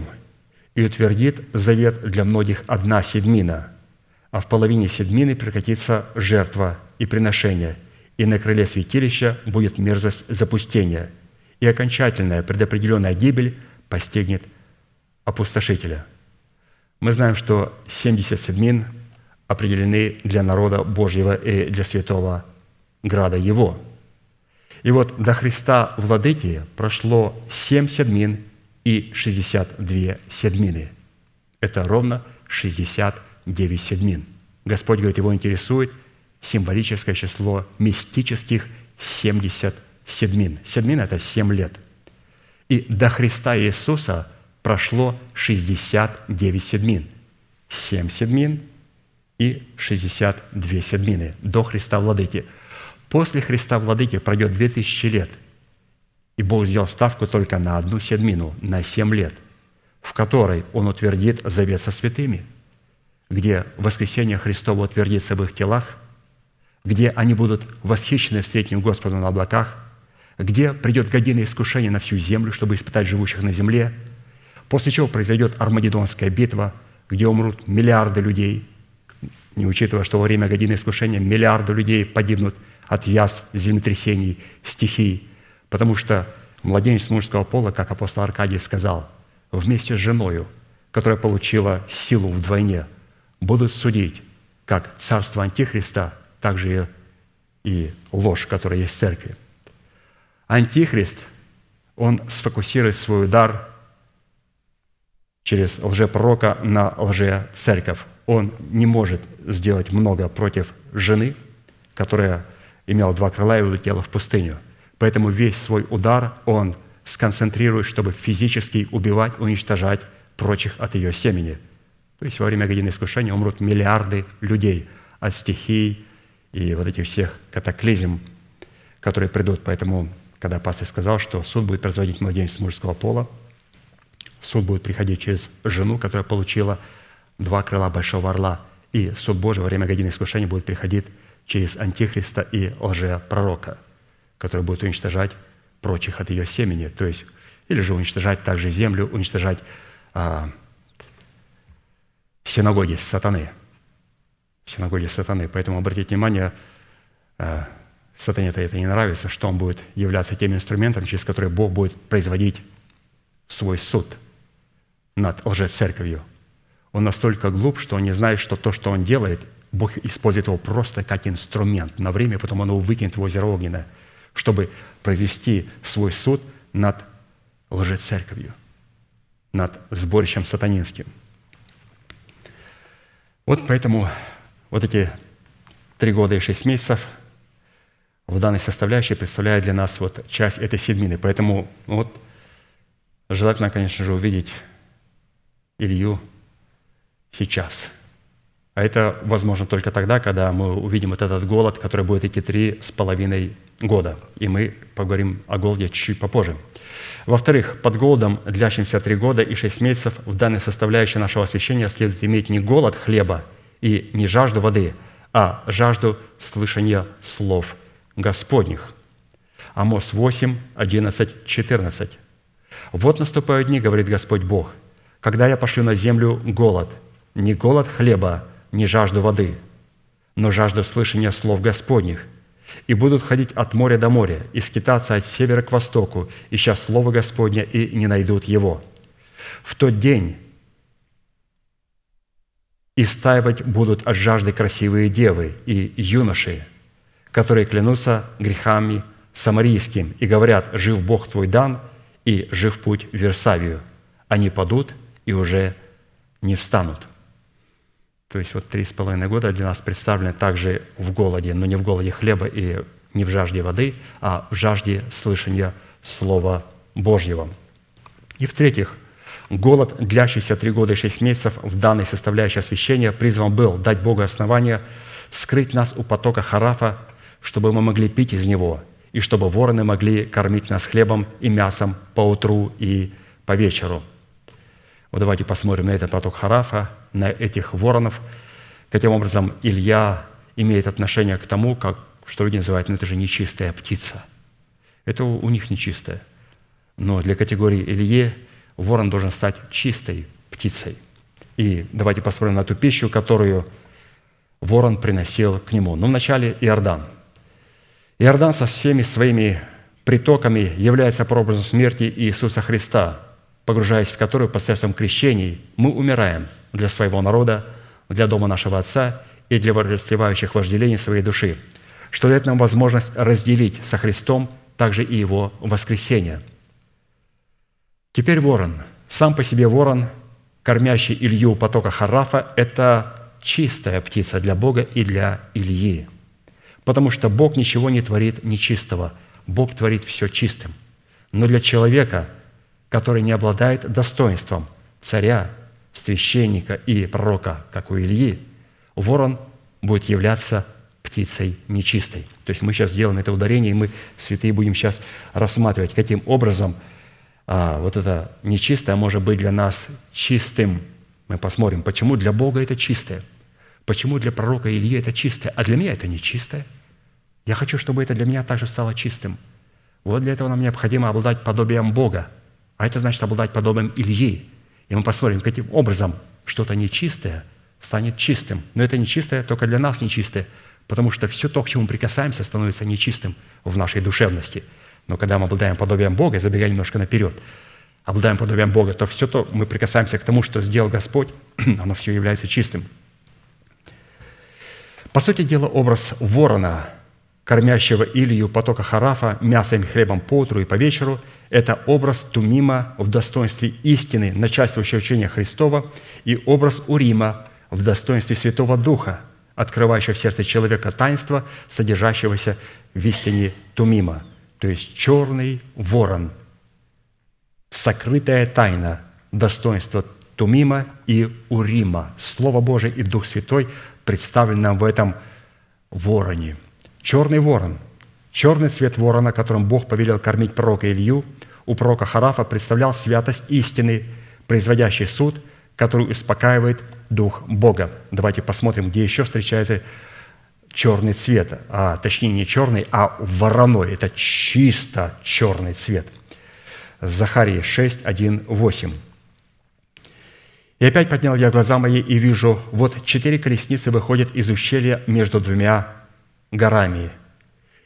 «И утвердит завет для многих одна седмина, а в половине седмины прекратится жертва и приношение, и на крыле святилища будет мерзость запустения, и окончательная предопределенная гибель постигнет опустошителя». Мы знаем, что 70 седмин определены для народа Божьего и для святого града Его – и вот до Христа Владыки прошло семь седмин и 62 седмины. Это ровно 69 седмин. Господь говорит, его интересует символическое число мистических 70 седмин. Седмин – это 7 лет. И до Христа Иисуса прошло 69 седмин. 7 седмин и 62 седмины до Христа Владыки – После Христа Владыки пройдет 2000 лет, и Бог сделал ставку только на одну седмину, на семь лет, в которой Он утвердит завет со святыми, где воскресение Христово утвердится в их телах, где они будут восхищены встретнем Господа на облаках, где придет година искушения на всю землю, чтобы испытать живущих на земле, после чего произойдет Армагеддонская битва, где умрут миллиарды людей, не учитывая, что во время годины искушения миллиарды людей погибнут – от язв, землетрясений, стихий, потому что младенец мужского пола, как апостол Аркадий сказал, вместе с женою, которая получила силу вдвойне, будут судить как царство Антихриста, так же и ложь, которая есть в церкви. Антихрист, он сфокусирует свой удар через лжепророка на лже-церковь. Он не может сделать много против жены, которая имел два крыла и улетела в пустыню. Поэтому весь свой удар он сконцентрирует, чтобы физически убивать, уничтожать прочих от ее семени. То есть во время годины искушения умрут миллиарды людей, от стихий и вот этих всех катаклизм, которые придут. Поэтому, когда пастор сказал, что суд будет производить младенец мужского пола, суд будет приходить через жену, которая получила два крыла большого орла, и суд Божий во время годины искушения будет приходить через Антихриста и лжепророка, который будет уничтожать прочих от ее семени, то есть или же уничтожать также землю, уничтожать а, синагоги сатаны. Синагоги сатаны. Поэтому обратите внимание, а, сатане это, это не нравится, что он будет являться тем инструментом, через который Бог будет производить свой суд над лжецерковью. Он настолько глуп, что он не знает, что то, что он делает, Бог использует его просто как инструмент на время, потом он его выкинет в озеро Огненное, чтобы произвести свой суд над лжецерковью, над сборищем сатанинским. Вот поэтому вот эти три года и шесть месяцев в данной составляющей представляют для нас вот часть этой седмины. Поэтому вот желательно, конечно же, увидеть Илью сейчас. А это возможно только тогда, когда мы увидим вот этот голод, который будет идти три с половиной года. И мы поговорим о голоде чуть-чуть попозже. Во-вторых, под голодом, длящимся три года и шесть месяцев, в данной составляющей нашего освящения следует иметь не голод хлеба и не жажду воды, а жажду слышания слов Господних. Амос 8, 11, 14. «Вот наступают дни, говорит Господь Бог, когда я пошлю на землю голод, не голод хлеба, не жажду воды, но жажду слышания слов Господних – и будут ходить от моря до моря, и скитаться от севера к востоку, ища Слово Господня, и не найдут его. В тот день истаивать будут от жажды красивые девы и юноши, которые клянутся грехами самарийским и говорят, «Жив Бог твой дан, и жив путь в Версавию». Они падут и уже не встанут. То есть вот три с половиной года для нас представлены также в голоде, но не в голоде хлеба и не в жажде воды, а в жажде слышания Слова Божьего. И в-третьих, голод, длящийся три года и шесть месяцев в данной составляющей освящения, призван был дать Богу основание скрыть нас у потока Харафа, чтобы мы могли пить из него, и чтобы вороны могли кормить нас хлебом и мясом по утру и по вечеру – вот давайте посмотрим на этот поток Харафа, на этих воронов. Каким образом Илья имеет отношение к тому, как, что люди называют, ну это же нечистая птица. Это у, них нечистая. Но для категории Илье ворон должен стать чистой птицей. И давайте посмотрим на ту пищу, которую ворон приносил к нему. Ну, вначале Иордан. Иордан со всеми своими притоками является прообразом смерти Иисуса Христа – погружаясь в которую посредством крещений мы умираем для своего народа, для дома нашего Отца и для расливающих вожделений своей души, что дает нам возможность разделить со Христом также и Его воскресение. Теперь ворон. Сам по себе ворон, кормящий Илью потока Харафа, это чистая птица для Бога и для Ильи. Потому что Бог ничего не творит нечистого. Бог творит все чистым. Но для человека – который не обладает достоинством царя, священника и пророка, как у Ильи, ворон будет являться птицей нечистой. То есть мы сейчас сделаем это ударение, и мы, святые, будем сейчас рассматривать, каким образом а, вот это нечистое может быть для нас чистым. Мы посмотрим, почему для Бога это чистое, почему для пророка Ильи это чистое, а для меня это нечистое. Я хочу, чтобы это для меня также стало чистым. Вот для этого нам необходимо обладать подобием Бога – а это значит обладать подобием Ильи. И мы посмотрим, каким образом что-то нечистое станет чистым. Но это нечистое только для нас нечистое, потому что все то, к чему мы прикасаемся, становится нечистым в нашей душевности. Но когда мы обладаем подобием Бога, забегая немножко наперед, обладаем подобием Бога, то все то, мы прикасаемся к тому, что сделал Господь, оно все является чистым. По сути дела, образ ворона – кормящего Илью потока Харафа мясом и хлебом по утру и по вечеру, это образ Тумима в достоинстве истины, начальствующего учения Христова, и образ Урима в достоинстве Святого Духа, открывающего в сердце человека таинство, содержащегося в истине Тумима, то есть черный ворон, сокрытая тайна достоинства Тумима и Урима. Слово Божие и Дух Святой представлен нам в этом вороне. Черный ворон, черный цвет ворона, которым Бог повелел кормить пророка Илью, у пророка Харафа представлял святость истины, производящий суд, который успокаивает Дух Бога. Давайте посмотрим, где еще встречается черный цвет, а точнее не черный, а вороной. Это чисто черный цвет. Захарии 6, 1, 8. И опять поднял я глаза мои и вижу, вот четыре колесницы выходят из ущелья между двумя горами.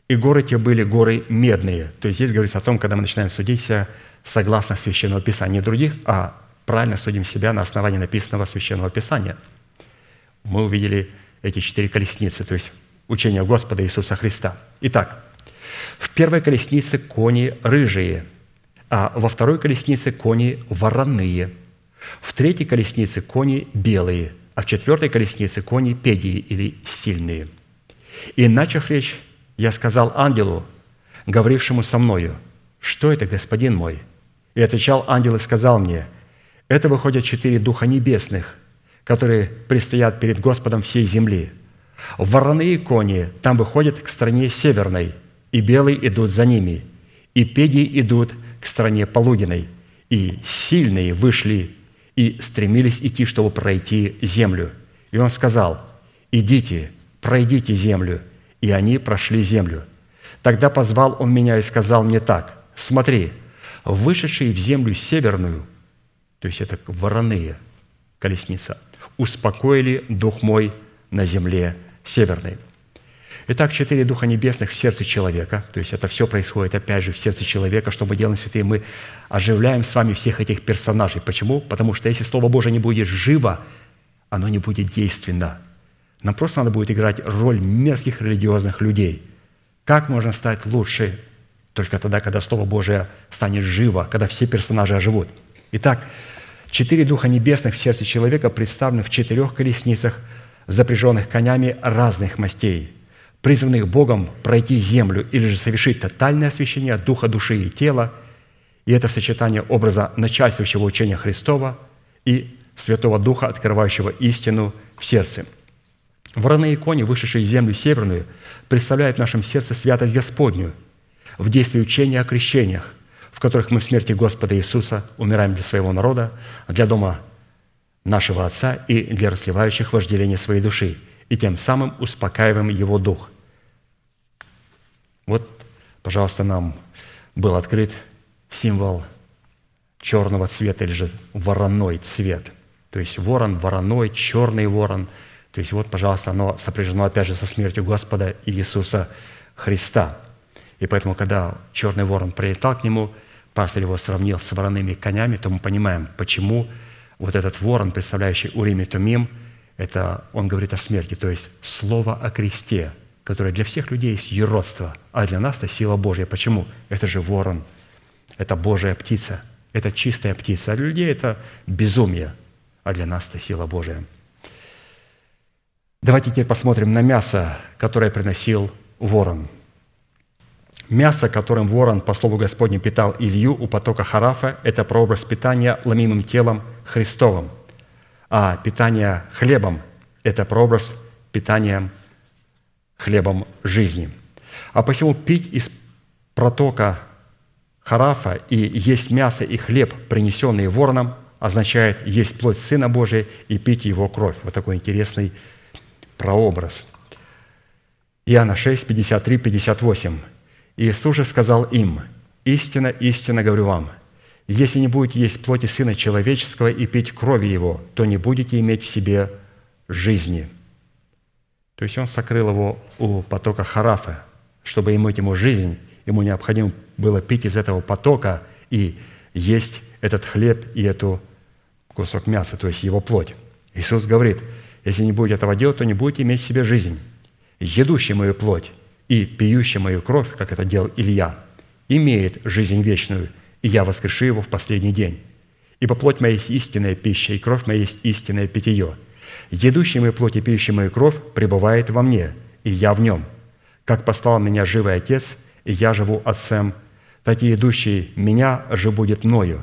И горы те были горы медные. То есть здесь говорится о том, когда мы начинаем судить себя согласно Священного Писания. Других, а правильно судим себя на основании написанного Священного Писания. Мы увидели эти четыре колесницы, то есть учение Господа Иисуса Христа. Итак, в первой колеснице кони рыжие, а во второй колеснице кони вороные – в третьей колеснице кони белые, а в четвертой колеснице кони педии или сильные. И, начав речь, я сказал ангелу, говорившему со мною, «Что это, господин мой?» И отвечал ангел и сказал мне, «Это выходят четыре духа небесных, которые предстоят перед Господом всей земли. Вороные кони там выходят к стране северной, и белые идут за ними, и педи идут к стране полуденной, и сильные вышли и стремились идти, чтобы пройти землю. И он сказал, идите, пройдите землю. И они прошли землю. Тогда позвал он меня и сказал мне так, смотри, вышедшие в землю северную, то есть это вороные колесница, успокоили дух мой на земле северной. Итак, четыре Духа Небесных в сердце человека, то есть это все происходит, опять же, в сердце человека. Что мы делаем, святые? Мы оживляем с вами всех этих персонажей. Почему? Потому что если Слово Божие не будет живо, оно не будет действенно. Нам просто надо будет играть роль мерзких религиозных людей. Как можно стать лучше? Только тогда, когда Слово Божие станет живо, когда все персонажи оживут. Итак, четыре Духа Небесных в сердце человека представлены в четырех колесницах, запряженных конями разных мастей – призванных Богом пройти землю или же совершить тотальное освящение духа, души и тела. И это сочетание образа начальствующего учения Христова и Святого Духа, открывающего истину в сердце. Вороные кони, вышедшие в землю северную, представляют в нашем сердце святость Господню в действии учения о крещениях, в которых мы в смерти Господа Иисуса умираем для своего народа, для дома нашего Отца и для расливающих вожделения своей души, и тем самым успокаиваем его дух. Вот, пожалуйста, нам был открыт символ черного цвета или же вороной цвет. То есть ворон, вороной, черный ворон. То есть вот, пожалуйста, оно сопряжено опять же со смертью Господа Иисуса Христа. И поэтому, когда черный ворон прилетал к нему, пастор его сравнил с вороными конями, то мы понимаем, почему вот этот ворон, представляющий Урим и Тумим, это он говорит о смерти, то есть слово о кресте – которое для всех людей есть юродство, а для нас это сила Божья. Почему? Это же ворон, это Божья птица, это чистая птица. А для людей это безумие, а для нас это сила Божья. Давайте теперь посмотрим на мясо, которое приносил ворон. Мясо, которым ворон, по слову Господню, питал Илью у потока Харафа, это прообраз питания ломимым телом Христовым, а питание хлебом – это прообраз питания хлебом жизни. А посему пить из протока Харафа и есть мясо и хлеб, принесенные вороном, означает есть плоть Сына Божия и пить Его кровь. Вот такой интересный прообраз. Иоанна 6, 53, 58. Иисус же сказал им, «Истина, истинно говорю вам, если не будете есть плоти Сына Человеческого и пить крови Его, то не будете иметь в себе жизни». То есть он сокрыл его у потока Харафа, чтобы иметь ему жизнь, ему необходимо было пить из этого потока и есть этот хлеб и эту кусок мяса, то есть его плоть. Иисус говорит, если не будете этого делать, то не будете иметь в себе жизнь. Едущий мою плоть и пьющий мою кровь, как это делал Илья, имеет жизнь вечную, и я воскрешу его в последний день. Ибо плоть моя есть истинная пища, и кровь моя есть истинное питье – Едущий мою плоть и пьющий мою кровь пребывает во мне, и я в нем. Как послал меня живый Отец, и я живу Отцем, так и идущий меня же будет мною.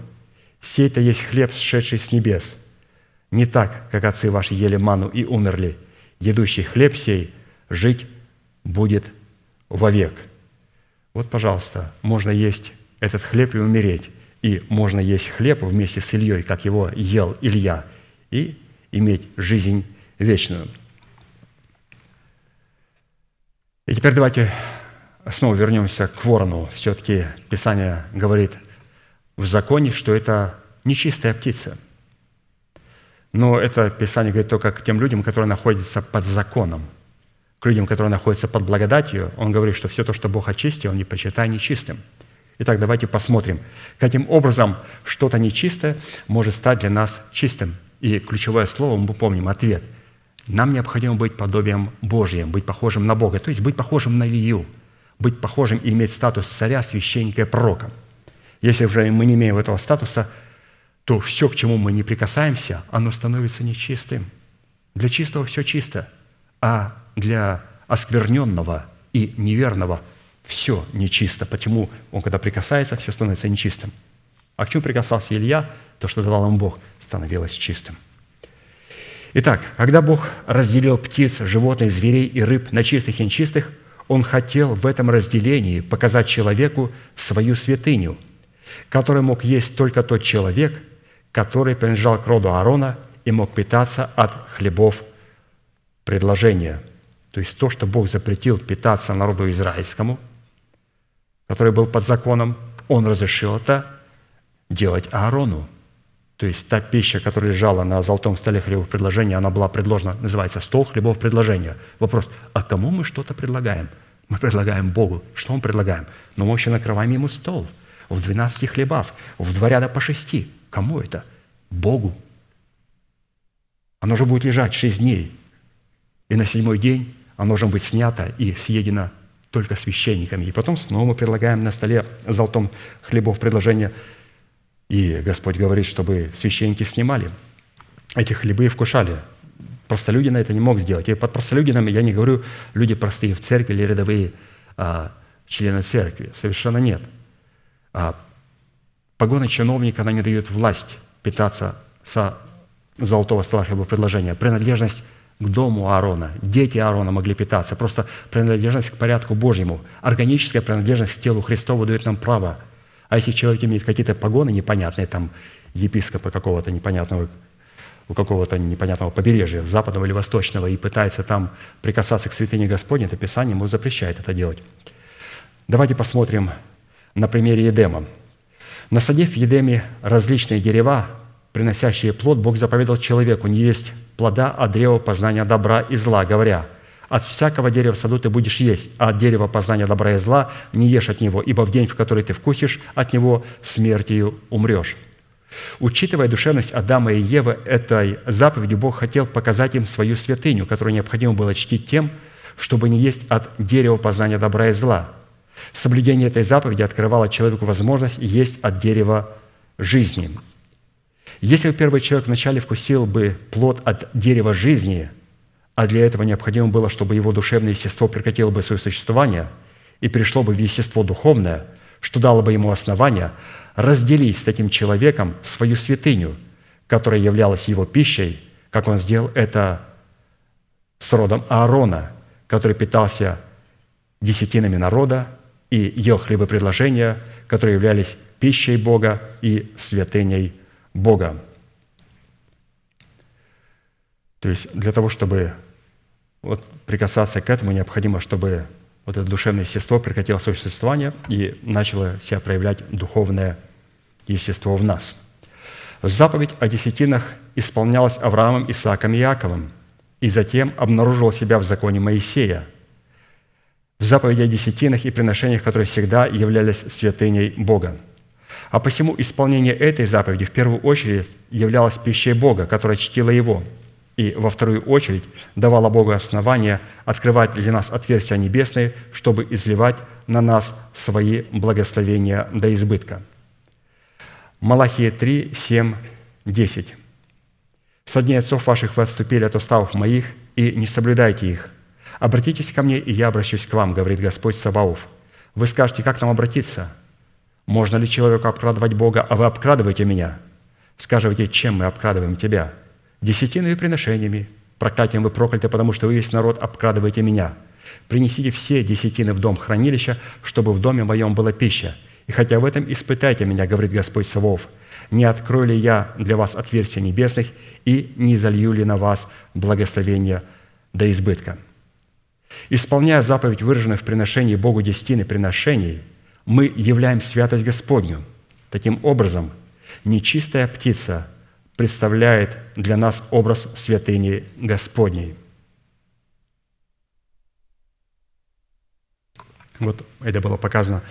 Сей-то есть хлеб, сшедший с небес. Не так, как отцы ваши ели ману и умерли. едущий хлеб сей жить будет вовек». Вот, пожалуйста, можно есть этот хлеб и умереть. И можно есть хлеб вместе с Ильей, как его ел Илья, и иметь жизнь вечную. И теперь давайте снова вернемся к ворону. Все-таки Писание говорит в законе, что это нечистая птица. Но это Писание говорит только к тем людям, которые находятся под законом. К людям, которые находятся под благодатью, он говорит, что все то, что Бог очистил, он не почитай нечистым. Итак, давайте посмотрим, каким образом что-то нечистое может стать для нас чистым. И ключевое слово мы помним – ответ. Нам необходимо быть подобием Божьим, быть похожим на Бога, то есть быть похожим на Илью, быть похожим и иметь статус царя, священника и пророка. Если же мы не имеем этого статуса, то все, к чему мы не прикасаемся, оно становится нечистым. Для чистого все чисто, а для оскверненного и неверного все нечисто. Почему он, когда прикасается, все становится нечистым. А к чему прикасался Илья, то, что давал ему Бог, становилось чистым. Итак, когда Бог разделил птиц, животных, зверей и рыб на чистых и нечистых, Он хотел в этом разделении показать человеку свою святыню, которую мог есть только тот человек, который принадлежал к роду Аарона и мог питаться от хлебов предложения. То есть то, что Бог запретил питаться народу израильскому, который был под законом, Он разрешил это делать Аарону – то есть та пища, которая лежала на золотом столе хлебов предложения, она была предложена, называется стол хлебов предложения. Вопрос, а кому мы что-то предлагаем? Мы предлагаем Богу. Что мы предлагаем? Но мы вообще накрываем ему стол в 12 хлебах, в два ряда по шести. Кому это? Богу. Оно же будет лежать шесть дней. И на седьмой день оно должно быть снято и съедено только священниками. И потом снова мы предлагаем на столе золотом хлебов предложения – и Господь говорит, чтобы священники снимали эти хлебы и вкушали. Простолюдина это не мог сделать. И под простолюдинами я не говорю люди простые в церкви или рядовые а, члены церкви. Совершенно нет. А, погоны чиновника, она не дает власть питаться со золотого стола предложения. Принадлежность к дому Аарона. Дети Аарона могли питаться. Просто принадлежность к порядку Божьему. Органическая принадлежность к телу Христову дает нам право – а если человек имеет какие-то погоны непонятные, там епископа какого-то непонятного, у какого-то непонятного побережья, западного или восточного, и пытается там прикасаться к святыне Господней, то Писание ему запрещает это делать. Давайте посмотрим на примере Едема. Насадив в Едеме различные дерева, приносящие плод, Бог заповедал человеку не есть плода от древа познания добра и зла, говоря – от всякого дерева в саду ты будешь есть, а от дерева познания добра и зла не ешь от него, ибо в день, в который ты вкусишь от него, смертью умрешь». Учитывая душевность Адама и Евы, этой заповедью Бог хотел показать им свою святыню, которую необходимо было чтить тем, чтобы не есть от дерева познания добра и зла. Соблюдение этой заповеди открывало человеку возможность есть от дерева жизни. Если бы первый человек вначале вкусил бы плод от дерева жизни – а для этого необходимо было, чтобы его душевное естество прекратило бы свое существование и пришло бы в естество духовное, что дало бы ему основание разделить с таким человеком свою святыню, которая являлась его пищей, как он сделал это с родом Аарона, который питался десятинами народа и ел хлебопредложения, которые являлись пищей Бога и святыней Бога. То есть для того, чтобы вот прикасаться к этому необходимо, чтобы вот это душевное естество прекратило свое существование и начало себя проявлять духовное естество в нас. Заповедь о десятинах исполнялась Авраамом, Исааком и Иаковом, и затем обнаруживала себя в законе Моисея, в заповеди о десятинах и приношениях, которые всегда являлись святыней Бога. А посему исполнение этой заповеди в первую очередь являлось пищей Бога, которая чтила Его – и во вторую очередь давала Богу основания открывать для нас отверстия небесные, чтобы изливать на нас свои благословения до избытка. Малахия 3, 7, 10. «Со дней отцов ваших вы отступили от уставов моих, и не соблюдайте их. Обратитесь ко мне, и я обращусь к вам, говорит Господь Саваоф. Вы скажете, как нам обратиться? Можно ли человеку обкрадывать Бога, а вы обкрадываете меня? Скажите, чем мы обкрадываем тебя?» десятиными приношениями Проклятием вы прокляты, потому что вы весь народ обкрадываете меня. Принесите все десятины в дом хранилища, чтобы в доме моем была пища. И хотя в этом испытайте меня, говорит Господь Савов, не открою ли я для вас отверстия небесных и не залью ли на вас благословение до избытка?» Исполняя заповедь, выраженную в приношении Богу десятины приношений, мы являем святость Господню. Таким образом, нечистая птица представляет для нас образ святыни Господней. Вот это было показано,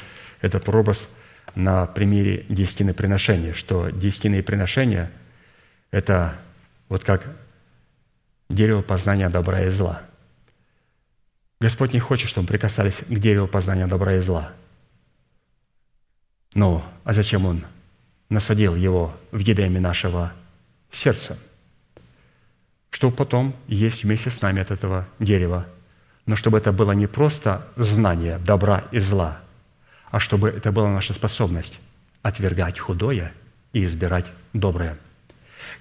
этот образ на примере десятины приношения, что десятины приношения – это вот как дерево познания добра и зла. Господь не хочет, чтобы мы прикасались к дереву познания добра и зла. Ну, а зачем Он насадил его в едеме нашего сердца? Чтобы потом есть вместе с нами от этого дерева. Но чтобы это было не просто знание добра и зла, а чтобы это была наша способность отвергать худое и избирать доброе.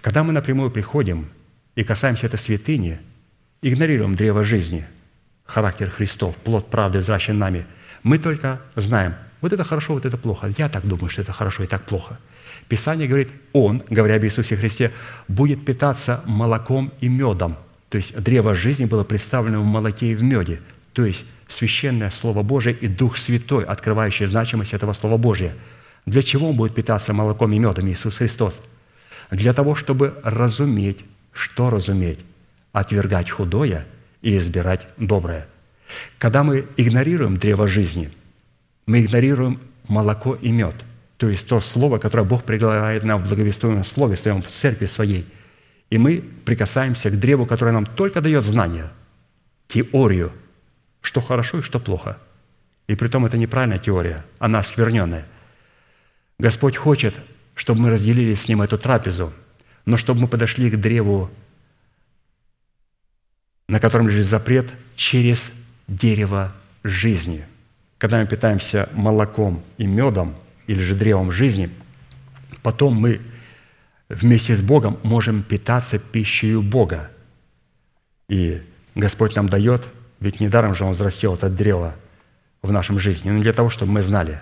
Когда мы напрямую приходим и касаемся этой святыни, игнорируем древо жизни, характер Христов, плод правды взращен нами, мы только знаем, вот это хорошо, вот это плохо. Я так думаю, что это хорошо и так плохо. Писание говорит, Он, говоря об Иисусе Христе, будет питаться молоком и медом. То есть древо жизни было представлено в молоке и в меде. То есть священное Слово Божие и Дух Святой, открывающий значимость этого Слова Божия. Для чего Он будет питаться молоком и медом, Иисус Христос? Для того, чтобы разуметь, что разуметь, отвергать худое и избирать доброе. Когда мы игнорируем древо жизни, мы игнорируем молоко и мед, то есть то слово, которое Бог предлагает нам в благовествуемом слове, своем в церкви своей, и мы прикасаемся к древу, которое нам только дает знания, теорию, что хорошо и что плохо. И при том это неправильная теория, она скверненная. Господь хочет, чтобы мы разделили с Ним эту трапезу, но чтобы мы подошли к древу, на котором лежит запрет, через дерево жизни. Когда мы питаемся молоком и медом, или же древом жизни, потом мы вместе с Богом можем питаться пищей Бога. И Господь нам дает, ведь недаром же Он взрастил это древо в нашем жизни, но для того, чтобы мы знали,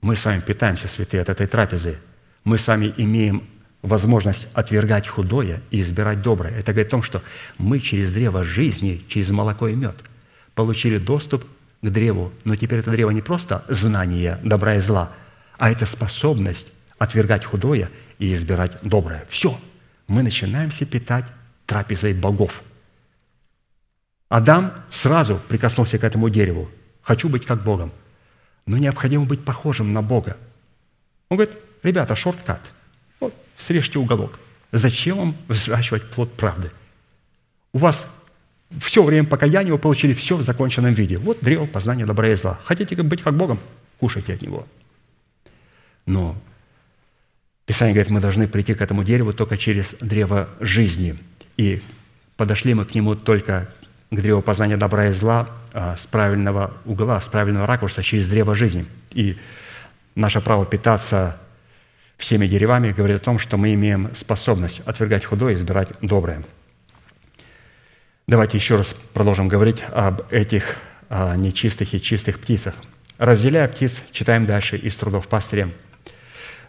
мы с вами питаемся, святые, от этой трапезы. Мы с вами имеем возможность отвергать худое и избирать доброе. Это говорит о том, что мы через древо жизни, через молоко и мед получили доступ к древу. Но теперь это древо не просто знание добра и зла, а это способность отвергать худое и избирать доброе. Все. Мы начинаемся питать трапезой богов. Адам сразу прикоснулся к этому дереву. «Хочу быть как Богом». Но необходимо быть похожим на Бога. Он говорит, ребята, шорткат. Срежьте уголок. Зачем вам взращивать плод правды? У вас все время покаяния вы получили все в законченном виде. Вот древо познания добра и зла. Хотите быть как Богом? Кушайте от него. Но Писание говорит, мы должны прийти к этому дереву только через древо жизни. И подошли мы к нему только к древу познания добра и зла а, с правильного угла, с правильного ракурса, через древо жизни. И наше право питаться всеми деревами говорит о том, что мы имеем способность отвергать худое и избирать доброе. Давайте еще раз продолжим говорить об этих а, нечистых и чистых птицах. Разделяя птиц, читаем дальше из трудов пастыря –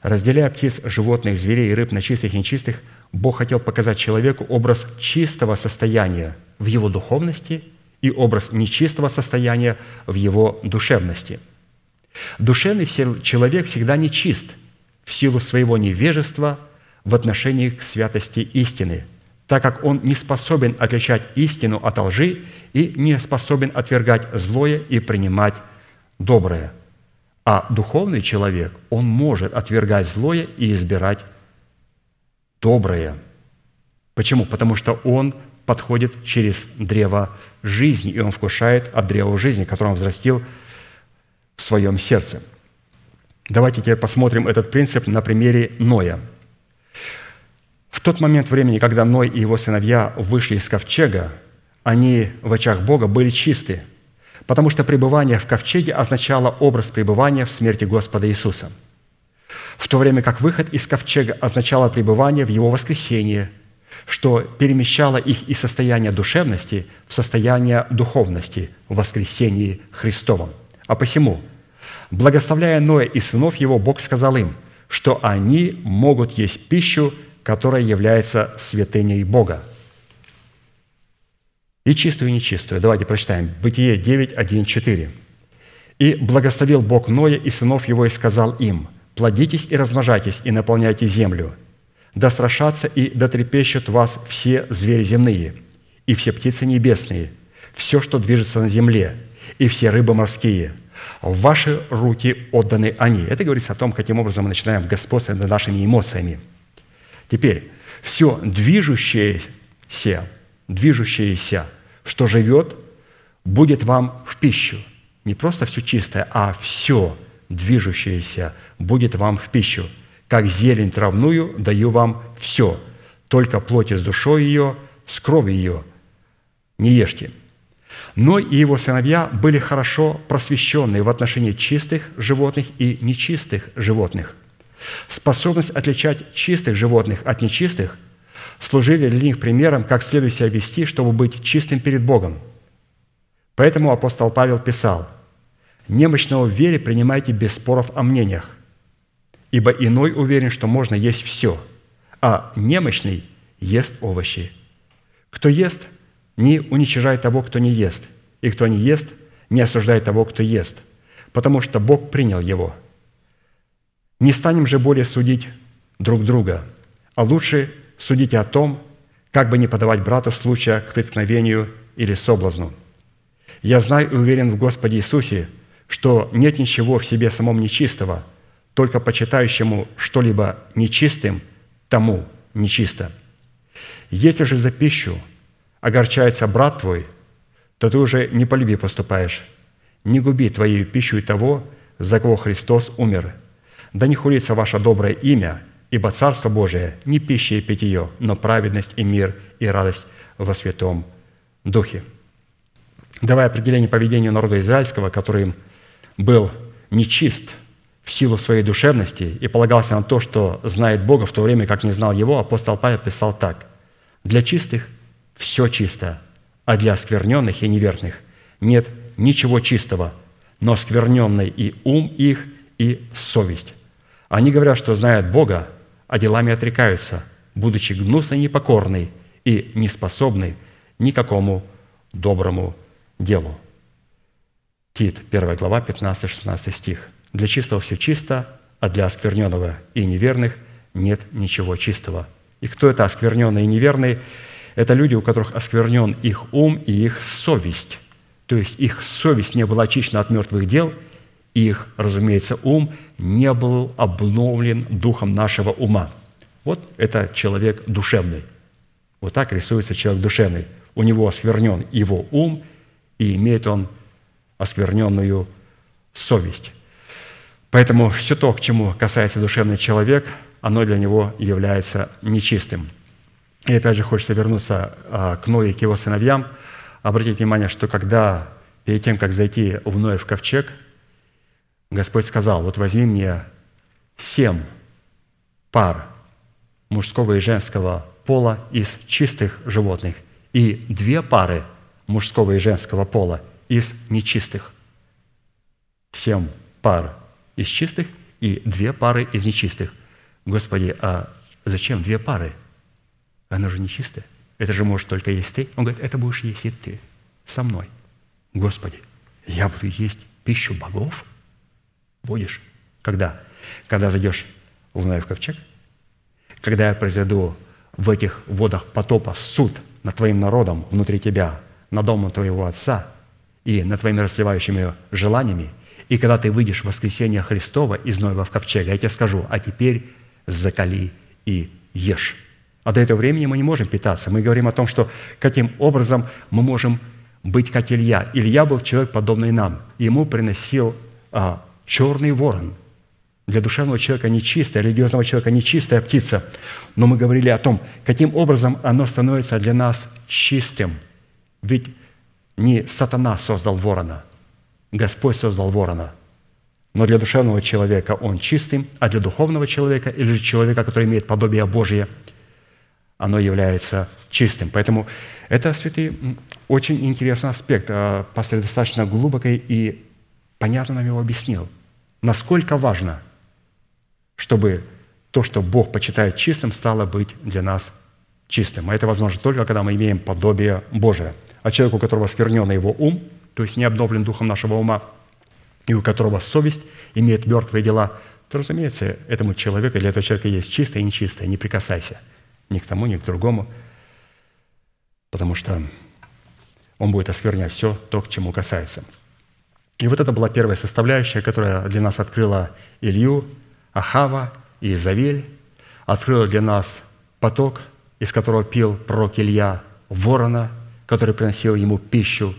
Разделяя птиц, животных, зверей и рыб на чистых и нечистых, Бог хотел показать человеку образ чистого состояния в его духовности и образ нечистого состояния в его душевности. Душевный человек всегда нечист в силу своего невежества в отношении к святости истины, так как он не способен отличать истину от лжи и не способен отвергать злое и принимать доброе – а духовный человек, он может отвергать злое и избирать доброе. Почему? Потому что он подходит через древо жизни, и он вкушает от древа жизни, которое он взрастил в своем сердце. Давайте теперь посмотрим этот принцип на примере Ноя. В тот момент времени, когда Ной и его сыновья вышли из ковчега, они в очах Бога были чисты – потому что пребывание в ковчеге означало образ пребывания в смерти Господа Иисуса, в то время как выход из ковчега означало пребывание в Его воскресении, что перемещало их из состояния душевности в состояние духовности в воскресении Христовом. А посему, благословляя Ноя и сынов его, Бог сказал им, что они могут есть пищу, которая является святыней Бога. И чистую, и нечистую. Давайте прочитаем. Бытие 9, 1, 4. «И благословил Бог Ноя и сынов его и сказал им, «Плодитесь и размножайтесь, и наполняйте землю, да страшатся и дотрепещут вас все звери земные, и все птицы небесные, все, что движется на земле, и все рыбы морские. В ваши руки отданы они». Это говорится о том, каким образом мы начинаем господствовать над нашими эмоциями. Теперь, все движущееся, движущееся, что живет, будет вам в пищу. Не просто все чистое, а все движущееся будет вам в пищу – как зелень травную даю вам все, только плоти с душой ее, с кровью ее не ешьте». Но и его сыновья были хорошо просвещенные в отношении чистых животных и нечистых животных. Способность отличать чистых животных от нечистых служили для них примером, как следует себя вести, чтобы быть чистым перед Богом. Поэтому апостол Павел писал, «Немощного в вере принимайте без споров о мнениях, ибо иной уверен, что можно есть все, а немощный ест овощи. Кто ест, не уничижает того, кто не ест, и кто не ест, не осуждает того, кто ест, потому что Бог принял его. Не станем же более судить друг друга, а лучше судите о том, как бы не подавать брату случая к преткновению или соблазну. Я знаю и уверен в Господе Иисусе, что нет ничего в себе самом нечистого – только почитающему что-либо нечистым, тому нечисто. Если же за пищу огорчается брат твой, то ты уже не по любви поступаешь. Не губи твоей пищу и того, за кого Христос умер. Да не хулится ваше доброе имя, ибо Царство Божие не пища и питье, но праведность и мир и радость во Святом Духе». Давая определение поведению народа израильского, который был нечист – в силу своей душевности и полагался на то, что знает Бога, в то время как не знал Его, апостол Павел писал так. «Для чистых все чисто, а для оскверненных и неверных нет ничего чистого, но оскверненный и ум их, и совесть. Они говорят, что знают Бога, а делами отрекаются, будучи гнусной и и неспособной никакому доброму делу». Тит, 1 глава, 15-16 стих. Для чистого все чисто, а для оскверненного и неверных нет ничего чистого. И кто это оскверненный и неверный? Это люди, у которых осквернен их ум и их совесть. То есть их совесть не была очищена от мертвых дел, их, разумеется, ум не был обновлен духом нашего ума. Вот это человек душевный. Вот так рисуется человек душевный. У него осквернен его ум, и имеет он оскверненную совесть. Поэтому все то, к чему касается душевный человек, оно для него является нечистым. И опять же хочется вернуться а, к Ное и к его сыновьям. Обратите внимание, что когда перед тем, как зайти в Ноев ковчег, Господь сказал, вот возьми мне семь пар мужского и женского пола из чистых животных и две пары мужского и женского пола из нечистых. Семь пар из чистых и две пары из нечистых. Господи, а зачем две пары? Оно же нечистое. Это же может только есть ты. Он говорит, это будешь есть и ты со мной. Господи, я буду есть пищу богов? Будешь. Когда? Когда зайдешь в Ноев ковчег? Когда я произведу в этих водах потопа суд над твоим народом внутри тебя, над домом твоего отца и над твоими расливающими желаниями – и когда ты выйдешь в воскресение Христова из Ноева в ковчега, я тебе скажу, а теперь закали и ешь. А до этого времени мы не можем питаться. Мы говорим о том, что каким образом мы можем быть как Илья. Илья был человек, подобный нам. Ему приносил а, черный ворон. Для душевного человека нечистая, религиозного человека нечистая птица. Но мы говорили о том, каким образом оно становится для нас чистым. Ведь не сатана создал ворона – Господь создал ворона. Но для душевного человека он чистым, а для духовного человека или же человека, который имеет подобие Божие, оно является чистым. Поэтому это, святые, очень интересный аспект. А, пастор достаточно глубокий и понятно нам его объяснил. Насколько важно, чтобы то, что Бог почитает чистым, стало быть для нас чистым. А это возможно только, когда мы имеем подобие Божие. А человеку, у которого сквернен его ум, то есть не обновлен духом нашего ума, и у которого совесть имеет мертвые дела, то, разумеется, этому человеку, для этого человека есть чистое и нечистое. Не прикасайся ни к тому, ни к другому, потому что он будет осквернять все то, к чему касается. И вот это была первая составляющая, которая для нас открыла Илью, Ахава и Изавель, открыла для нас поток, из которого пил пророк Илья, ворона, который приносил ему пищу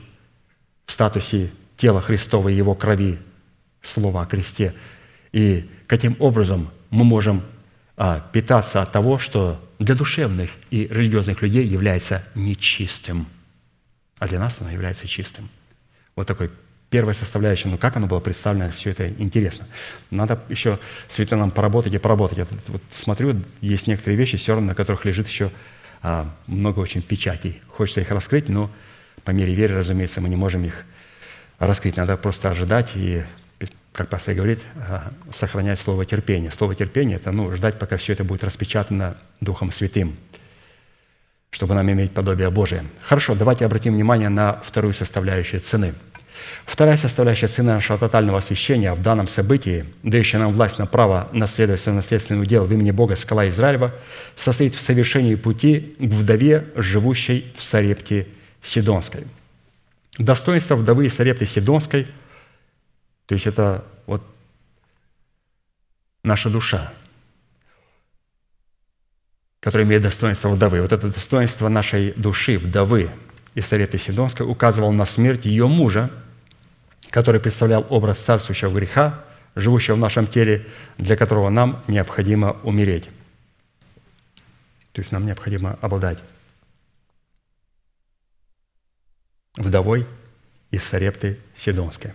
в статусе тела Христова и его крови, слова о кресте. И каким образом мы можем питаться от того, что для душевных и религиозных людей является нечистым, а для нас оно является чистым. Вот такой первая составляющая, ну как оно было представлено, все это интересно. Надо еще с Светланом поработать и поработать. Я вот смотрю, есть некоторые вещи, все равно на которых лежит еще а, много очень печатей. Хочется их раскрыть, но по мере веры, разумеется, мы не можем их раскрыть. Надо просто ожидать и, как пастор говорит, а, сохранять слово терпения. Слово терпения – это ну, ждать, пока все это будет распечатано Духом Святым, чтобы нам иметь подобие Божие. Хорошо, давайте обратим внимание на вторую составляющую цены. Вторая составляющая цены нашего тотального освящения в данном событии, дающая нам власть на право наследовать наследственный удел в имени Бога скала Израилева, состоит в совершении пути к вдове, живущей в Сарепте Сидонской – Достоинство вдовы Сарепты Сидонской, то есть это вот наша душа, которая имеет достоинство вдовы. Вот это достоинство нашей души, вдовы из Сарепты Сидонской, указывал на смерть ее мужа, который представлял образ царствующего греха, живущего в нашем теле, для которого нам необходимо умереть. То есть нам необходимо обладать вдовой из Сарепты Сидонской.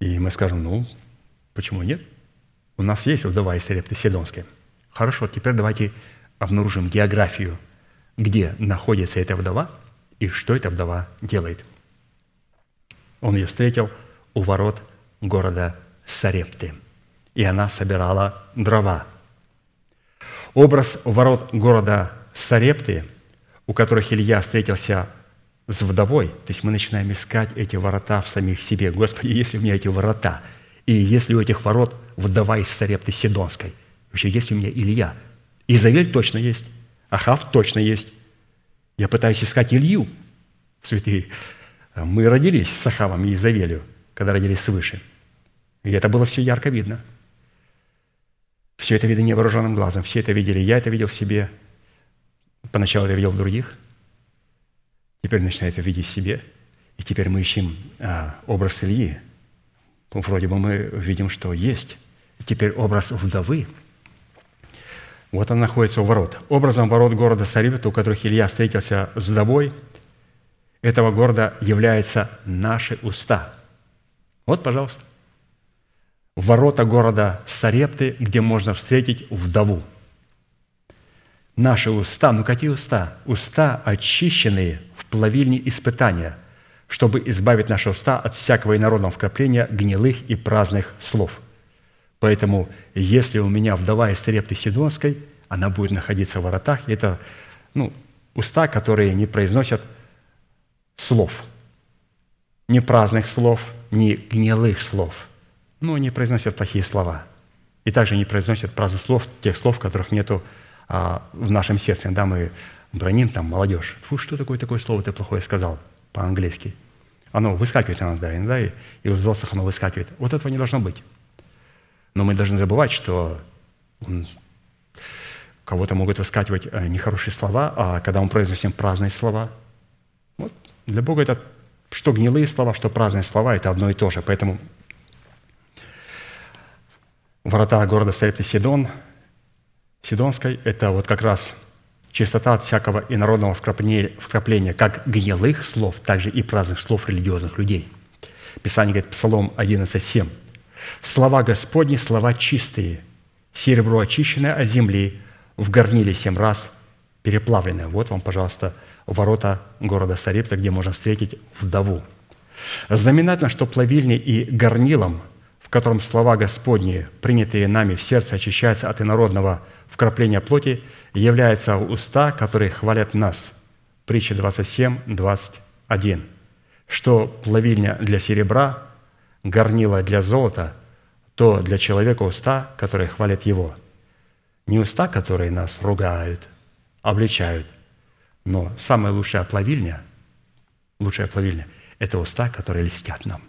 И мы скажем, ну, почему нет? У нас есть вдова из Сарепты Сидонской. Хорошо, теперь давайте обнаружим географию, где находится эта вдова и что эта вдова делает. Он ее встретил у ворот города Сарепты, и она собирала дрова. Образ ворот города Сарепты, у которых Илья встретился с вдовой, то есть мы начинаем искать эти ворота в самих себе. Господи, если у меня эти ворота, и если у этих ворот вдова из Сарепты Сидонской, вообще есть у меня Илья, Изавель точно есть, Ахав точно есть. Я пытаюсь искать Илью, святые. Мы родились с Ахавом и Изавелью, когда родились свыше. И это было все ярко видно. Все это видно невооруженным глазом. Все это видели. Я это видел в себе. Поначалу я видел в других – теперь начинает видеть в себе. И теперь мы ищем а, образ Ильи. Вроде бы мы видим, что есть. Теперь образ вдовы. Вот он находится у ворот. Образом ворот города Сарипта, у которых Илья встретился с вдовой, этого города являются наши уста. Вот, пожалуйста. Ворота города Сарепты, где можно встретить вдову – наши уста, ну какие уста? Уста, очищенные в плавильне испытания, чтобы избавить наши уста от всякого инородного вкрапления гнилых и праздных слов. Поэтому, если у меня вдова из Терепты Сидонской, она будет находиться в воротах, и это ну, уста, которые не произносят слов, ни праздных слов, ни гнилых слов, ну, не произносят плохие слова. И также не произносят праздных слов, тех слов, которых нету а в нашем сердце, да, мы броним там молодежь. Фу, что такое такое слово ты плохое сказал по-английски? Оно выскакивает иногда, иногда, и, и у взрослых оно выскакивает. Вот этого не должно быть. Но мы должны забывать, что у кого-то могут выскакивать э, нехорошие слова, а когда мы произносим праздные слова, вот, для Бога это что гнилые слова, что праздные слова, это одно и то же. Поэтому ворота города Сарепта Сидон – Сидонской – это вот как раз чистота от всякого инородного вкрапления, как гнилых слов, так же и праздных слов религиозных людей. Писание говорит, Псалом 11:7. «Слова Господни – слова чистые, серебро очищенное от земли, в горниле семь раз переплавленное. Вот вам, пожалуйста, ворота города Сарепта, где можно встретить вдову. Знаменательно, что плавильней и горнилом, в котором слова Господни, принятые нами в сердце, очищаются от инородного вкрапления плоти, являются уста, которые хвалят нас. Притча 27, 21. Что плавильня для серебра, горнила для золота, то для человека уста, которые хвалят его. Не уста, которые нас ругают, обличают, но самая лучшая плавильня, лучшая плавильня – это уста, которые льстят нам.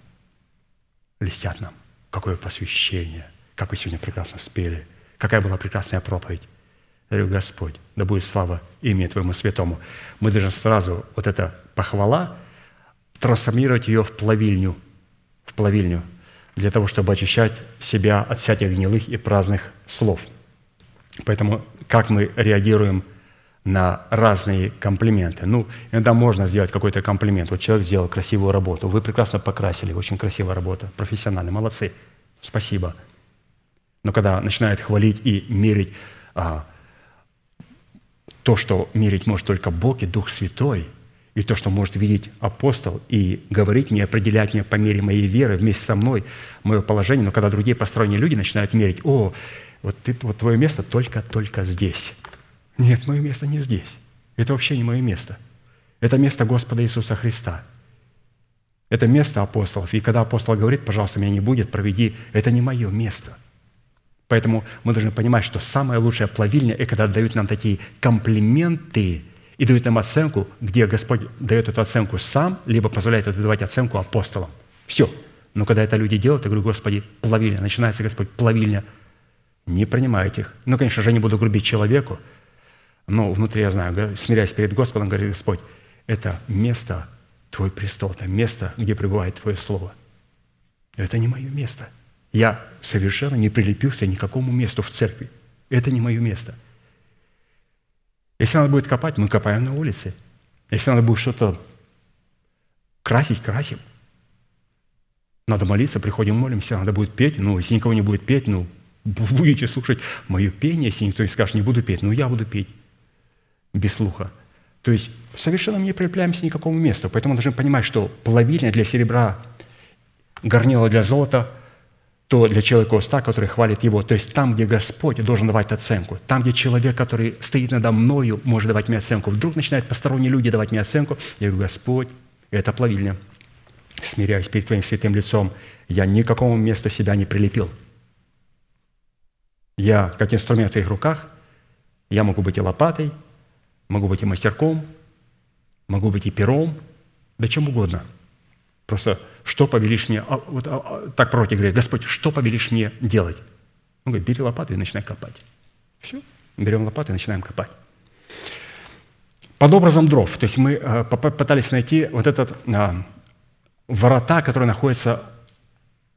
Льстят нам. Какое посвящение, как вы сегодня прекрасно спели, какая была прекрасная проповедь. Я говорю, Господь, да будет слава имени Твоему святому. Мы должны сразу вот эта похвала трансформировать ее в плавильню, в плавильню, для того, чтобы очищать себя от всяких гнилых и праздных слов. Поэтому как мы реагируем – на разные комплименты. Ну, иногда можно сделать какой-то комплимент. Вот человек сделал красивую работу, вы прекрасно покрасили, очень красивая работа, профессионально, молодцы, спасибо. Но когда начинают хвалить и мерить а, то, что мерить может только Бог и Дух Святой, и то, что может видеть апостол, и говорить мне, определять мне по мере моей веры вместе со мной мое положение, но когда другие посторонние люди начинают мерить, о, вот, ты, вот твое место только-только здесь – нет, мое место не здесь. Это вообще не мое место. Это место Господа Иисуса Христа. Это место апостолов. И когда апостол говорит, пожалуйста, меня не будет, проведи, это не мое место. Поэтому мы должны понимать, что самая лучшая плавильня – это когда дают нам такие комплименты и дают нам оценку, где Господь дает эту оценку сам, либо позволяет давать оценку апостолам. Все. Но когда это люди делают, я говорю, Господи, плавильня, начинается, Господь, плавильня. Не принимайте их. Ну, конечно же, не буду грубить человеку, но внутри я знаю, смиряясь перед Господом, говорит Господь, это место, Твой престол, это место, где пребывает Твое Слово. Это не мое место. Я совершенно не прилепился ни к какому месту в церкви. Это не мое место. Если надо будет копать, мы копаем на улице. Если надо будет что-то красить, красим. Надо молиться, приходим, молимся. Надо будет петь. Ну, если никого не будет петь, ну, будете слушать мое пение. Если никто не скажет, не буду петь, ну, я буду петь без слуха. То есть совершенно не прилепляемся ни к какому месту. Поэтому мы должны понимать, что плавильня для серебра, горнило для золота, то для человека уста, который хвалит его. То есть там, где Господь должен давать оценку. Там, где человек, который стоит надо мною, может давать мне оценку. Вдруг начинают посторонние люди давать мне оценку. Я говорю, Господь, это плавильня. Смиряюсь перед Твоим святым лицом. Я ни к какому месту себя не прилепил. Я, как инструмент в Твоих руках, я могу быть и лопатой, Могу быть и мастерком, могу быть и пером, да чем угодно. Просто что повелишь мне? А, вот, а, а, так пророк говорит, Господь, что повелишь мне делать? Он говорит, бери лопату и начинай копать. Все, берем лопату и начинаем копать. Под образом дров, то есть мы э, пытались найти вот этот э, ворота, которые находятся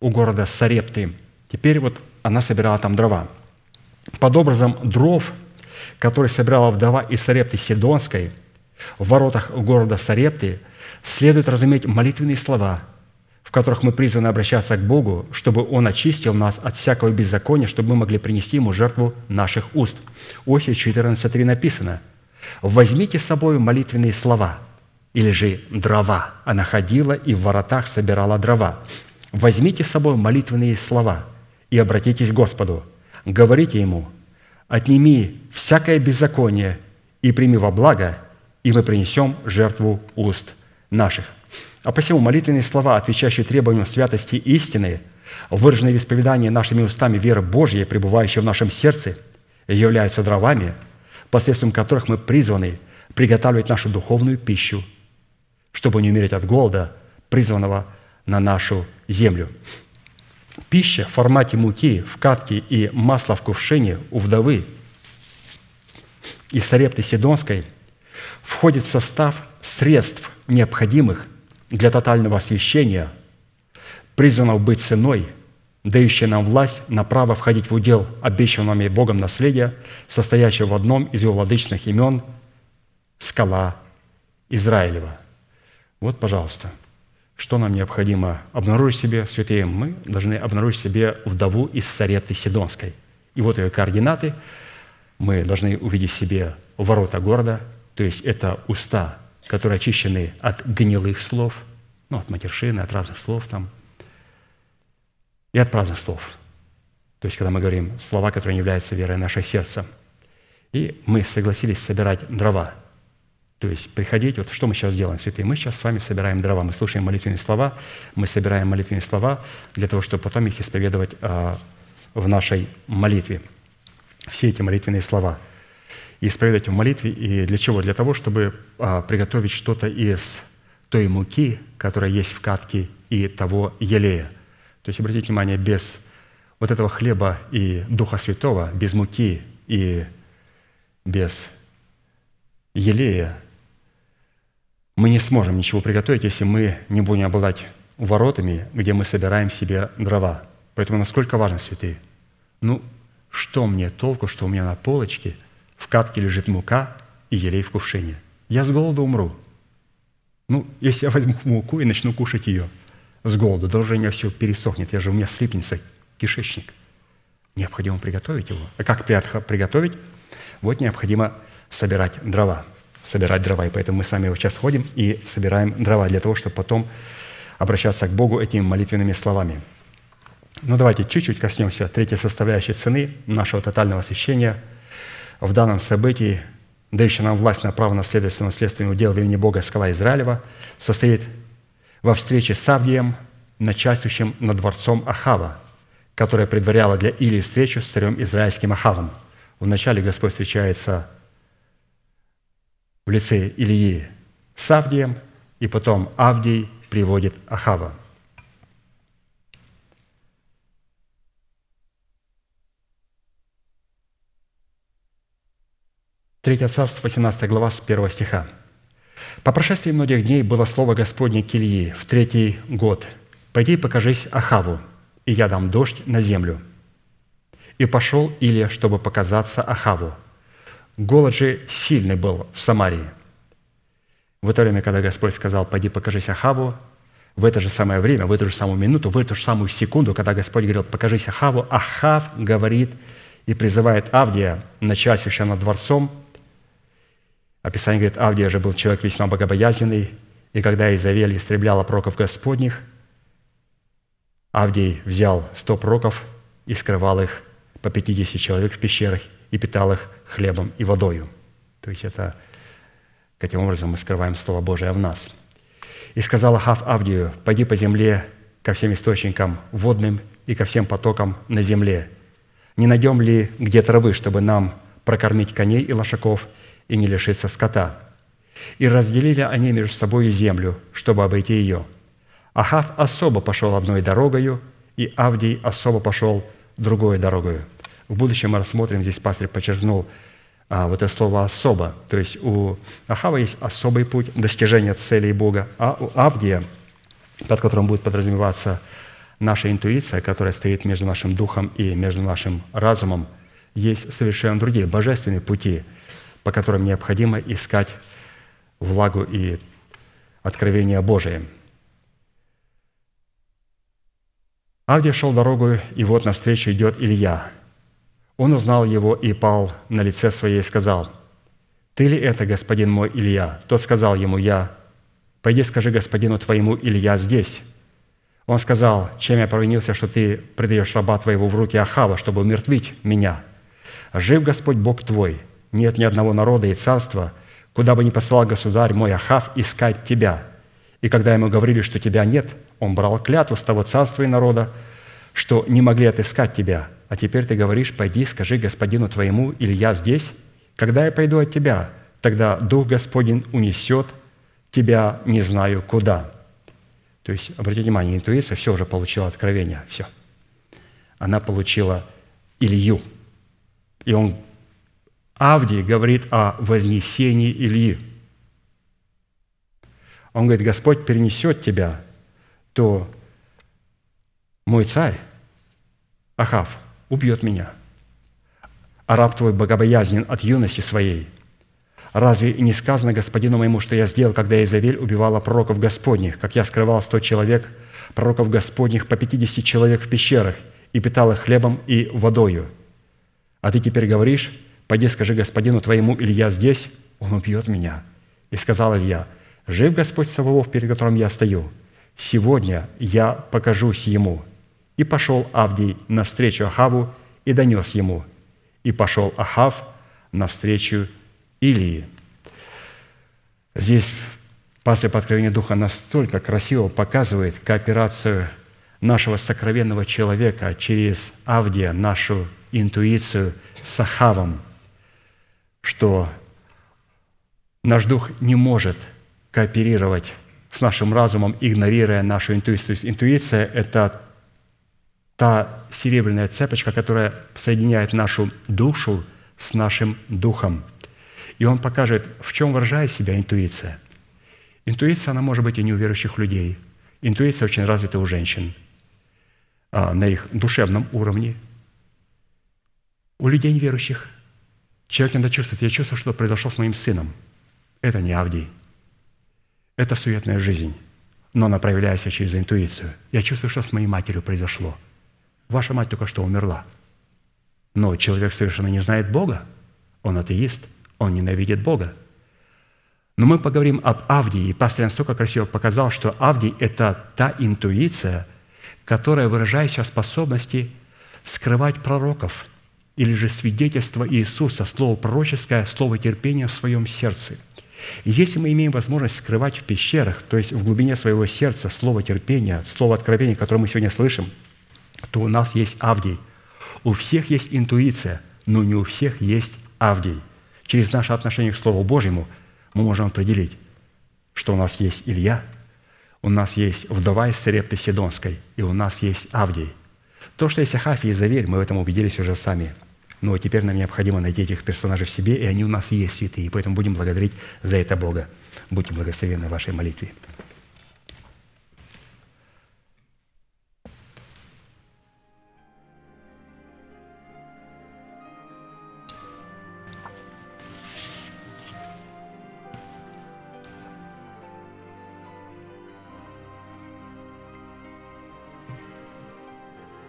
у города Сарепты. Теперь вот она собирала там дрова. Под образом дров который собирала вдова из Сарепты Сидонской, в воротах города Сарепты, следует разуметь молитвенные слова, которых мы призваны обращаться к Богу, чтобы Он очистил нас от всякого беззакония, чтобы мы могли принести Ему жертву наших уст. Осия 14.3 написано «Возьмите с собой молитвенные слова» или же дрова. Она ходила и в воротах собирала дрова. «Возьмите с собой молитвенные слова и обратитесь к Господу. Говорите Ему, отними всякое беззаконие и прими во благо, и мы принесем жертву уст наших». А посему молитвенные слова, отвечающие требованиям святости истины, выраженные в исповедании нашими устами веры Божьей, пребывающей в нашем сердце, являются дровами, посредством которых мы призваны приготавливать нашу духовную пищу, чтобы не умереть от голода, призванного на нашу землю. Пища в формате муки, в катке и масла в кувшине у вдовы из Сарепты Сидонской входит в состав средств, необходимых для тотального освящения, призванного быть ценой, дающей нам власть на право входить в удел обещанного Богом наследия, состоящего в одном из его владычных имен – скала Израилева. Вот, пожалуйста – что нам необходимо обнаружить себе, святые? Мы должны обнаружить себе вдову из Сареты Сидонской. И вот ее координаты. мы должны увидеть себе ворота города, то есть это уста, которые очищены от гнилых слов, ну, от матершины, от разных слов там, и от праздных слов. То есть, когда мы говорим слова, которые не являются верой нашего сердца. И мы согласились собирать дрова. То есть приходить, вот что мы сейчас делаем, святые? Мы сейчас с вами собираем дрова, мы слушаем молитвенные слова, мы собираем молитвенные слова для того, чтобы потом их исповедовать а, в нашей молитве. Все эти молитвенные слова. И исповедовать в молитве. И для чего? Для того, чтобы а, приготовить что-то из той муки, которая есть в катке, и того елея. То есть, обратите внимание, без вот этого хлеба и Духа Святого, без муки и без елея, мы не сможем ничего приготовить, если мы не будем обладать воротами, где мы собираем себе дрова. Поэтому насколько важно, святые? Ну, что мне толку, что у меня на полочке в катке лежит мука и елей в кувшине? Я с голоду умру. Ну, если я возьму муку и начну кушать ее с голоду, даже у меня все пересохнет, я же у меня слипнется кишечник. Необходимо приготовить его. А как приготовить? Вот необходимо собирать дрова. Собирать дрова. И поэтому мы с вами сейчас ходим и собираем дрова для того, чтобы потом обращаться к Богу этими молитвенными словами. Ну, давайте чуть-чуть коснемся третьей составляющей цены нашего тотального освящения в данном событии, дающей нам власть на право наследственного следственного дела в имени Бога скала Израилева, состоит во встрече с Авдием, начальствующим над дворцом Ахава, которая предваряла для Илии встречу с царем израильским Ахавом. Вначале Господь встречается в лице Илии с Авдием, и потом Авдий приводит Ахава – Третье царство, 18 глава, с 1 стиха. «По прошествии многих дней было слово Господне к Ильи в третий год. «Пойди покажись Ахаву, и я дам дождь на землю». И пошел Илья, чтобы показаться Ахаву. Голод же сильный был в Самарии. В это время, когда Господь сказал, «Пойди покажись Ахаву», в это же самое время, в эту же самую минуту, в эту же самую секунду, когда Господь говорил, «Покажись Ахаву», Ахав говорит и призывает Авдия, начальствующего над дворцом, Описание говорит, Авдия же был человек весьма богобоязненный, и когда Изавель истребляла пророков Господних, Авдий взял сто пророков и скрывал их по 50 человек в пещерах и питал их хлебом и водою. То есть это таким образом мы скрываем Слово Божие в нас. «И сказал Ахав Авдию, пойди по земле ко всем источникам водным и ко всем потокам на земле. Не найдем ли где травы, чтобы нам прокормить коней и лошаков – и не лишиться скота. И разделили они между собой землю, чтобы обойти ее. Ахав особо пошел одной дорогою, и Авдий особо пошел другой дорогою. В будущем мы рассмотрим, здесь пастор подчеркнул а, вот это слово «особо». То есть у Ахава есть особый путь достижения целей Бога, а у Авдия, под которым будет подразумеваться наша интуиция, которая стоит между нашим духом и между нашим разумом, есть совершенно другие божественные пути – по которым необходимо искать влагу и откровение Божие. Авдий шел дорогу, и вот навстречу идет Илья. Он узнал его и пал на лице свое и сказал, «Ты ли это, господин мой Илья?» Тот сказал ему, «Я». «Пойди скажи господину твоему, Илья здесь». Он сказал, «Чем я провинился, что ты предаешь раба твоего в руки Ахава, чтобы умертвить меня? Жив Господь Бог твой, нет ни одного народа и царства, куда бы ни послал государь мой Ахав искать тебя. И когда ему говорили, что тебя нет, он брал клятву с того царства и народа, что не могли отыскать тебя. А теперь ты говоришь, пойди, скажи господину твоему, или я здесь. Когда я пойду от тебя, тогда Дух Господень унесет тебя не знаю куда». То есть, обратите внимание, интуиция все уже получила откровение, все. Она получила Илью. И он Авдий говорит о вознесении Ильи. Он говорит, Господь перенесет тебя, то мой царь, Ахав, убьет меня. А раб твой богобоязнен от юности своей. Разве не сказано господину моему, что я сделал, когда Изавель убивала пророков Господних, как я скрывал сто человек, пророков Господних по пятидесяти человек в пещерах и питал их хлебом и водою? А ты теперь говоришь, «Пойди, скажи господину твоему, Илья здесь, он убьет меня». И сказал Илья, «Жив Господь Саваоф, перед которым я стою, сегодня я покажусь ему». И пошел Авдий навстречу Ахаву и донес ему. И пошел Ахав навстречу Илии. Здесь пастырь по откровению Духа настолько красиво показывает кооперацию нашего сокровенного человека через Авдия, нашу интуицию с Ахавом, что наш дух не может кооперировать с нашим разумом, игнорируя нашу интуицию. То есть интуиция – это та серебряная цепочка, которая соединяет нашу душу с нашим духом. И он покажет, в чем выражает себя интуиция. Интуиция, она может быть и не у верующих людей. Интуиция очень развита у женщин а, на их душевном уровне. У людей неверующих человек иногда чувствует, я чувствую, что произошло с моим сыном. Это не Авдий. Это суетная жизнь, но она проявляется через интуицию. Я чувствую, что с моей матерью произошло. Ваша мать только что умерла. Но человек совершенно не знает Бога. Он атеист, он ненавидит Бога. Но мы поговорим об Авдии, и пастор настолько красиво показал, что Авдий – это та интуиция, которая выражается в способности скрывать пророков или же свидетельство Иисуса, слово пророческое, слово терпения в своем сердце. И если мы имеем возможность скрывать в пещерах, то есть в глубине своего сердца слово терпения, слово откровения, которое мы сегодня слышим, то у нас есть Авдий. У всех есть интуиция, но не у всех есть Авдий. Через наше отношение к Слову Божьему мы можем определить, что у нас есть Илья, у нас есть вдова из Сарепты Сидонской, и у нас есть Авдий. То, что есть Ахафий и Завель, мы в этом убедились уже сами. Но теперь нам необходимо найти этих персонажей в себе, и они у нас есть святые. И поэтому будем благодарить за это Бога. Будьте благословенны в вашей молитве.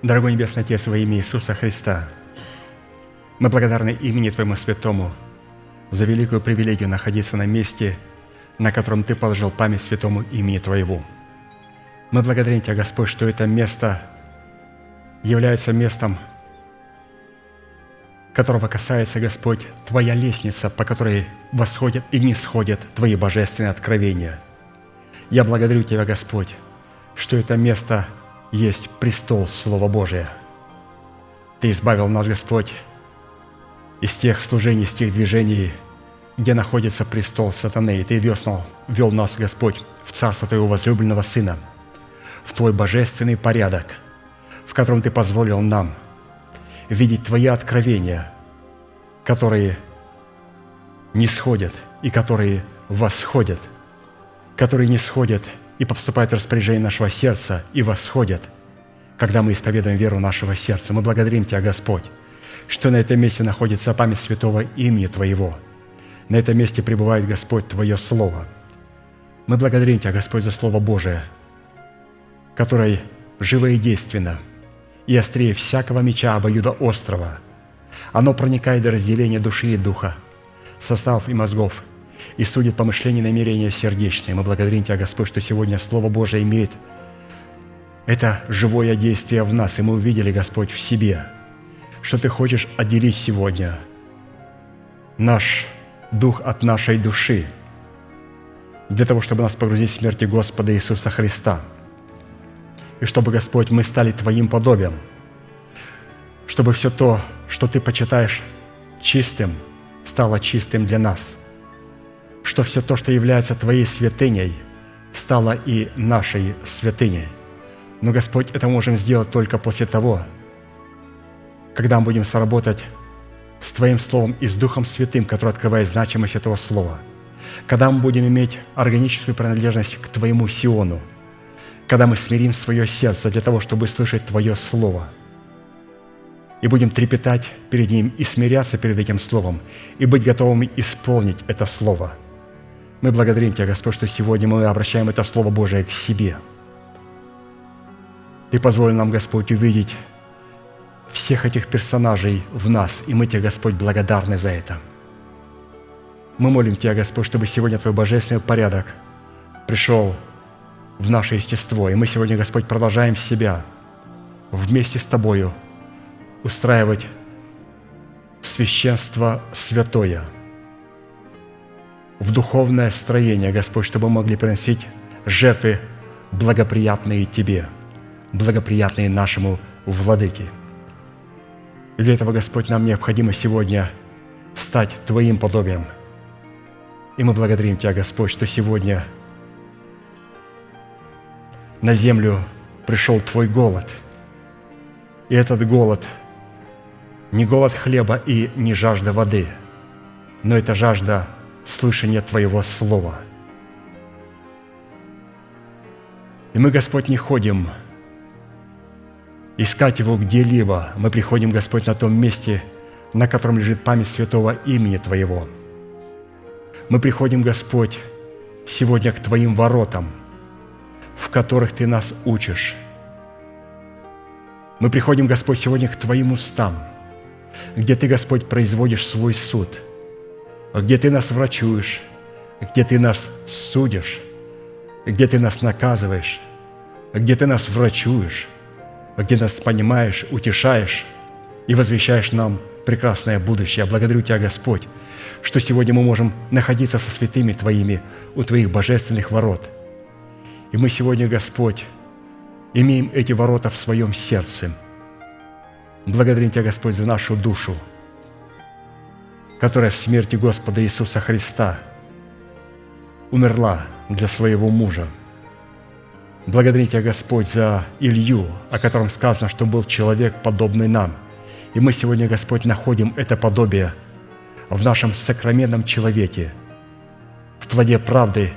Дорогой Небесный Отец, во имя Иисуса Христа, мы благодарны имени Твоему Святому за великую привилегию находиться на месте, на котором Ты положил память святому имени Твоего. Мы благодарим Тебя, Господь, что это место является местом, которого касается, Господь, Твоя лестница, по которой восходят и не сходят Твои божественные откровения. Я благодарю Тебя, Господь, что это место – есть престол Слова Божия. Ты избавил нас, Господь, из тех служений, из тех движений, где находится престол сатаны, и Ты вел, вел нас, Господь, в царство Твоего возлюбленного Сына, в Твой божественный порядок, в котором Ты позволил нам видеть Твои откровения, которые не сходят и которые восходят, которые не сходят – и поступают в распоряжение нашего сердца и восходят, когда мы исповедуем веру нашего сердца. Мы благодарим Тебя, Господь, что на этом месте находится память святого имени Твоего. На этом месте пребывает, Господь, Твое Слово. Мы благодарим Тебя, Господь, за Слово Божие, которое живо и действенно, и острее всякого меча обоюда острова. Оно проникает до разделения души и духа, составов и мозгов – и судит помышления и намерения сердечные. Мы благодарим Тебя, Господь, что сегодня Слово Божие имеет это живое действие в нас, и мы увидели, Господь, в себе, что Ты хочешь отделить сегодня наш дух от нашей души, для того, чтобы нас погрузить в смерти Господа Иисуса Христа. И чтобы, Господь, мы стали Твоим подобием, чтобы все то, что Ты почитаешь чистым, стало чистым для нас – что все то, что является Твоей святыней, стало и нашей святыней. Но, Господь, это можем сделать только после того, когда мы будем сработать с Твоим Словом и с Духом Святым, который открывает значимость этого Слова. Когда мы будем иметь органическую принадлежность к Твоему Сиону, когда мы смирим свое сердце для того, чтобы слышать Твое Слово, и будем трепетать перед Ним и смиряться перед этим Словом, и быть готовыми исполнить это Слово – мы благодарим Тебя, Господь, что сегодня мы обращаем это Слово Божие к себе. Ты позволил нам, Господь, увидеть всех этих персонажей в нас, и мы Тебе, Господь, благодарны за это. Мы молим Тебя, Господь, чтобы сегодня Твой божественный порядок пришел в наше естество, и мы сегодня, Господь, продолжаем себя вместе с Тобою устраивать в священство святое, в духовное строение, Господь, чтобы мы могли приносить жертвы благоприятные Тебе, благоприятные нашему Владыке. И для этого, Господь, нам необходимо сегодня стать Твоим подобием. И мы благодарим Тебя, Господь, что сегодня на землю пришел Твой голод. И этот голод не голод хлеба и не жажда воды, но это жажда слышания Твоего Слова. И мы, Господь, не ходим искать Его где-либо. Мы приходим, Господь, на том месте, на котором лежит память святого имени Твоего. Мы приходим, Господь, сегодня к Твоим воротам, в которых Ты нас учишь. Мы приходим, Господь, сегодня к Твоим устам, где Ты, Господь, производишь свой суд, где Ты нас врачуешь, где Ты нас судишь, где Ты нас наказываешь, где Ты нас врачуешь, где нас понимаешь, утешаешь и возвещаешь нам прекрасное будущее. Я благодарю Тебя, Господь, что сегодня мы можем находиться со святыми Твоими у Твоих божественных ворот. И мы сегодня, Господь, имеем эти ворота в своем сердце. Благодарим Тебя, Господь, за нашу душу, которая в смерти Господа Иисуса Христа умерла для своего мужа – Благодарим Тебя, Господь, за Илью, о котором сказано, что был человек, подобный нам. И мы сегодня, Господь, находим это подобие в нашем сокровенном человеке, в плоде правды,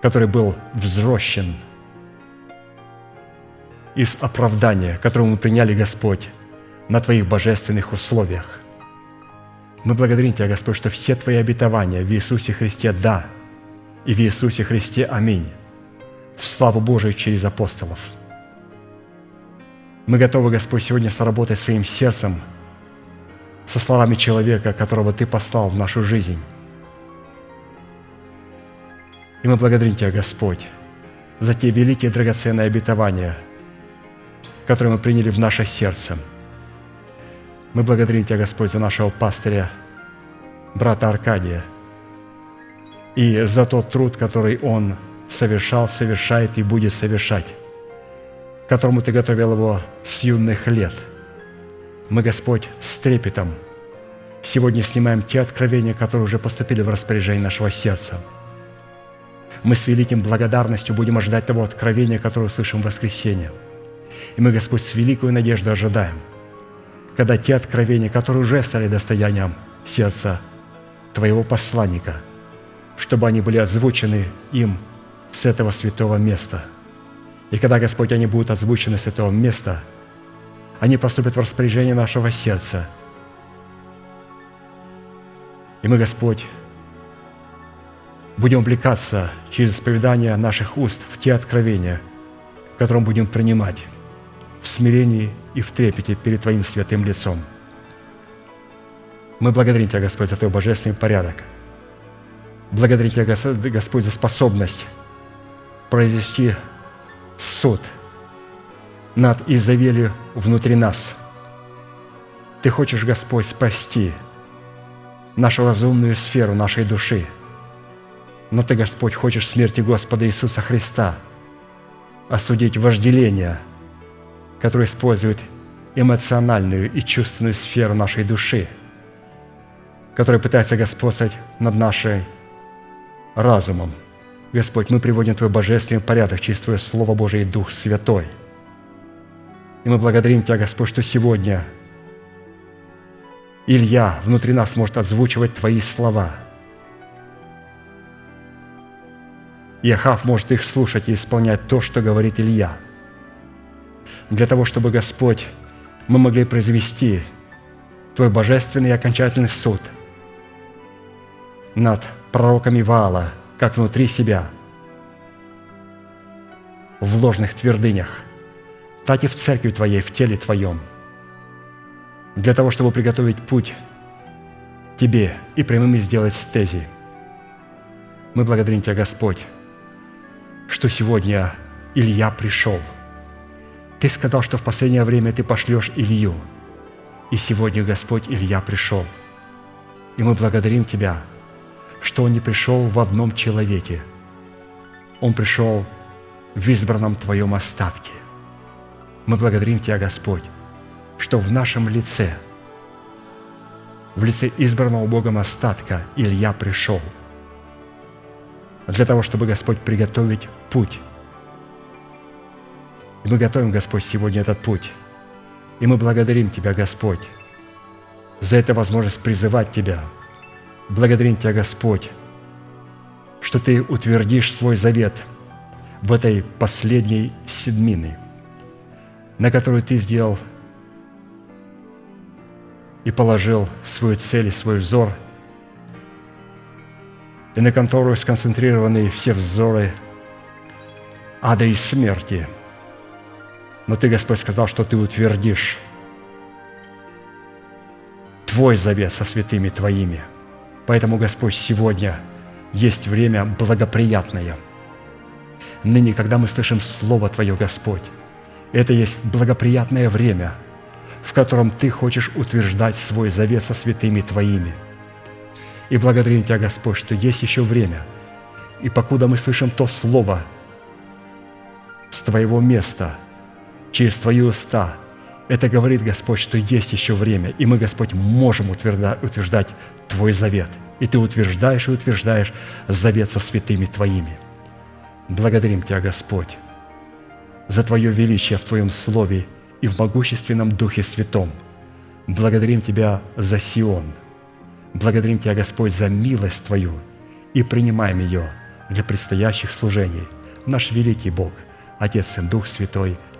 который был взрощен из оправдания, которое мы приняли, Господь, на Твоих божественных условиях. Мы благодарим Тебя, Господь, что все Твои обетования в Иисусе Христе – да, и в Иисусе Христе – аминь в славу Божию через апостолов. Мы готовы, Господь, сегодня сработать своим сердцем со словами человека, которого Ты послал в нашу жизнь. И мы благодарим Тебя, Господь, за те великие драгоценные обетования, которые мы приняли в наше сердце. Мы благодарим Тебя, Господь, за нашего пастыря, брата Аркадия, и за тот труд, который он совершал, совершает и будет совершать, которому Ты готовил его с юных лет. Мы, Господь, с трепетом сегодня снимаем те откровения, которые уже поступили в распоряжение нашего сердца. Мы с великим благодарностью будем ожидать того откровения, которое услышим в воскресенье. И мы, Господь, с великой надеждой ожидаем, когда те откровения, которые уже стали достоянием сердца Твоего посланника, чтобы они были озвучены им – с этого святого места. И когда, Господь, они будут озвучены с этого места, они поступят в распоряжение нашего сердца. И мы, Господь, будем увлекаться через исповедание наших уст в те откровения, которые мы будем принимать в смирении и в трепете перед Твоим святым лицом. Мы благодарим Тебя, Господь, за Твой божественный порядок. Благодарим Тебя, Господь, за способность произвести суд над Изавелью внутри нас. Ты хочешь, Господь, спасти нашу разумную сферу нашей души. Но Ты, Господь, хочешь смерти Господа Иисуса Христа осудить вожделение, которое использует эмоциональную и чувственную сферу нашей души, которая пытается господствовать над нашим разумом – Господь, мы приводим Твой божественный порядок через Твое Слово Божие и Дух Святой. И мы благодарим Тебя, Господь, что сегодня Илья внутри нас может озвучивать Твои слова. И Ахав может их слушать и исполнять то, что говорит Илья. Для того, чтобы, Господь, мы могли произвести Твой божественный и окончательный суд над пророками Ваала – как внутри себя, в ложных твердынях, так и в церкви Твоей, в теле Твоем. для того, чтобы приготовить путь Тебе и прямыми сделать стези. Мы благодарим Тебя, Господь, что сегодня Илья пришел. Ты сказал, что в последнее время Ты пошлешь Илью. И сегодня, Господь, Илья пришел. И мы благодарим Тебя, что он не пришел в одном человеке. Он пришел в избранном Твоем остатке. Мы благодарим Тебя, Господь, что в нашем лице, в лице избранного Богом остатка Илья пришел для того, чтобы, Господь, приготовить путь. И мы готовим, Господь, сегодня этот путь. И мы благодарим Тебя, Господь, за эту возможность призывать Тебя. Благодарим Тебя, Господь, что Ты утвердишь свой завет в этой последней седмины, на которую Ты сделал и положил свою цель и свой взор, и на которую сконцентрированы все взоры ада и смерти. Но Ты, Господь, сказал, что Ты утвердишь Твой завет со святыми Твоими. Поэтому, Господь, сегодня есть время благоприятное. Ныне, когда мы слышим Слово Твое, Господь, это есть благоприятное время – в котором Ты хочешь утверждать свой завет со святыми Твоими. И благодарим Тебя, Господь, что есть еще время. И покуда мы слышим то Слово с Твоего места, через Твои уста, это говорит, Господь, что есть еще время, и мы, Господь, можем утверждать Твой завет. И Ты утверждаешь и утверждаешь завет со святыми Твоими. Благодарим Тебя, Господь, за Твое величие в Твоем Слове – и в могущественном Духе Святом. Благодарим Тебя за Сион. Благодарим Тебя, Господь, за милость Твою и принимаем ее для предстоящих служений. Наш великий Бог, Отец и Дух Святой.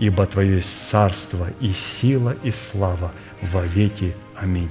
ибо Твое есть царство и сила и слава во веки. Аминь.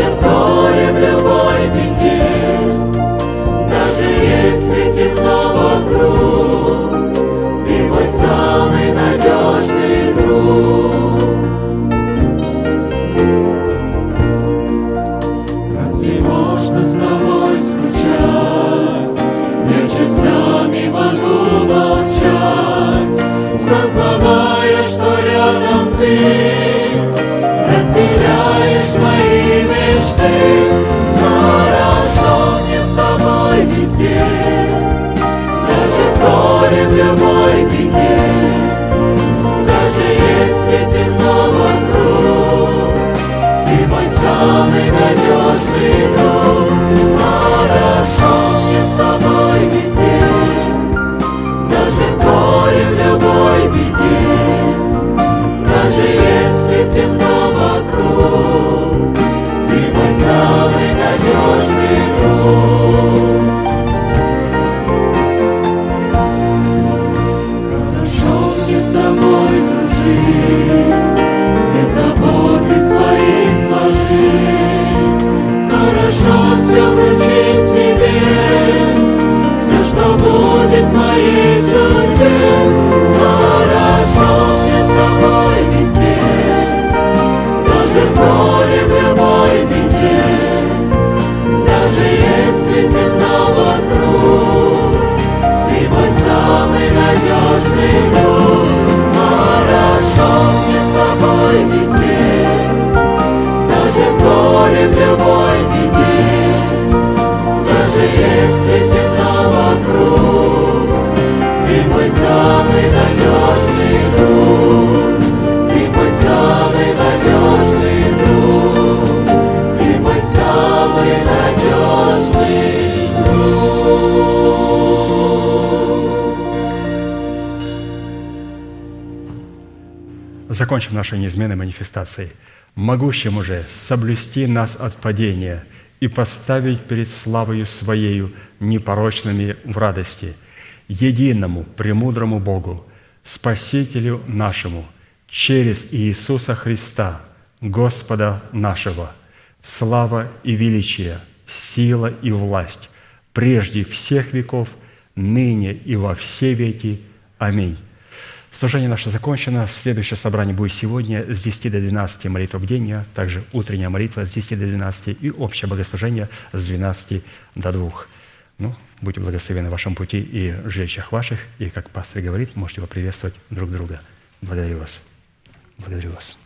Скажем горе любой беде, Даже если темно вокруг, Ты мой самый надежный друг. Разве можно с тобой скучать? Я часами могу молчать, Сознавая, что рядом ты, Разделяешь мои мечты, но не с тобой везде, даже в горе в любой беде, даже если темно вокруг, ты мой самый надежный. жить. Хорошо все вручить тебе, все, что будет моей судьбе. Хорошо мне с тобой даже в горе, любой беде. Даже если темно вокруг, ты мой самый надежный друг. Хорошо мне с тобой везде в любой беде, даже если темно вокруг, ты мой самый надежный друг, ты мой самый надежный друг, ты мой самый надежный Закончим нашей неизменной манифестацией. Могущему же соблюсти нас от падения и поставить перед славою Своею непорочными в радости, единому, премудрому Богу, Спасителю нашему, через Иисуса Христа, Господа нашего, слава и величие, сила и власть, прежде всех веков, ныне и во все веки. Аминь. Служение наше закончено. Следующее собрание будет сегодня с 10 до 12 молитва бдения, также утренняя молитва с 10 до 12 и общее богослужение с 12 до 2. Ну, будьте благословены в вашем пути и жилищах ваших, и, как пастор говорит, можете поприветствовать друг друга. Благодарю вас. Благодарю вас.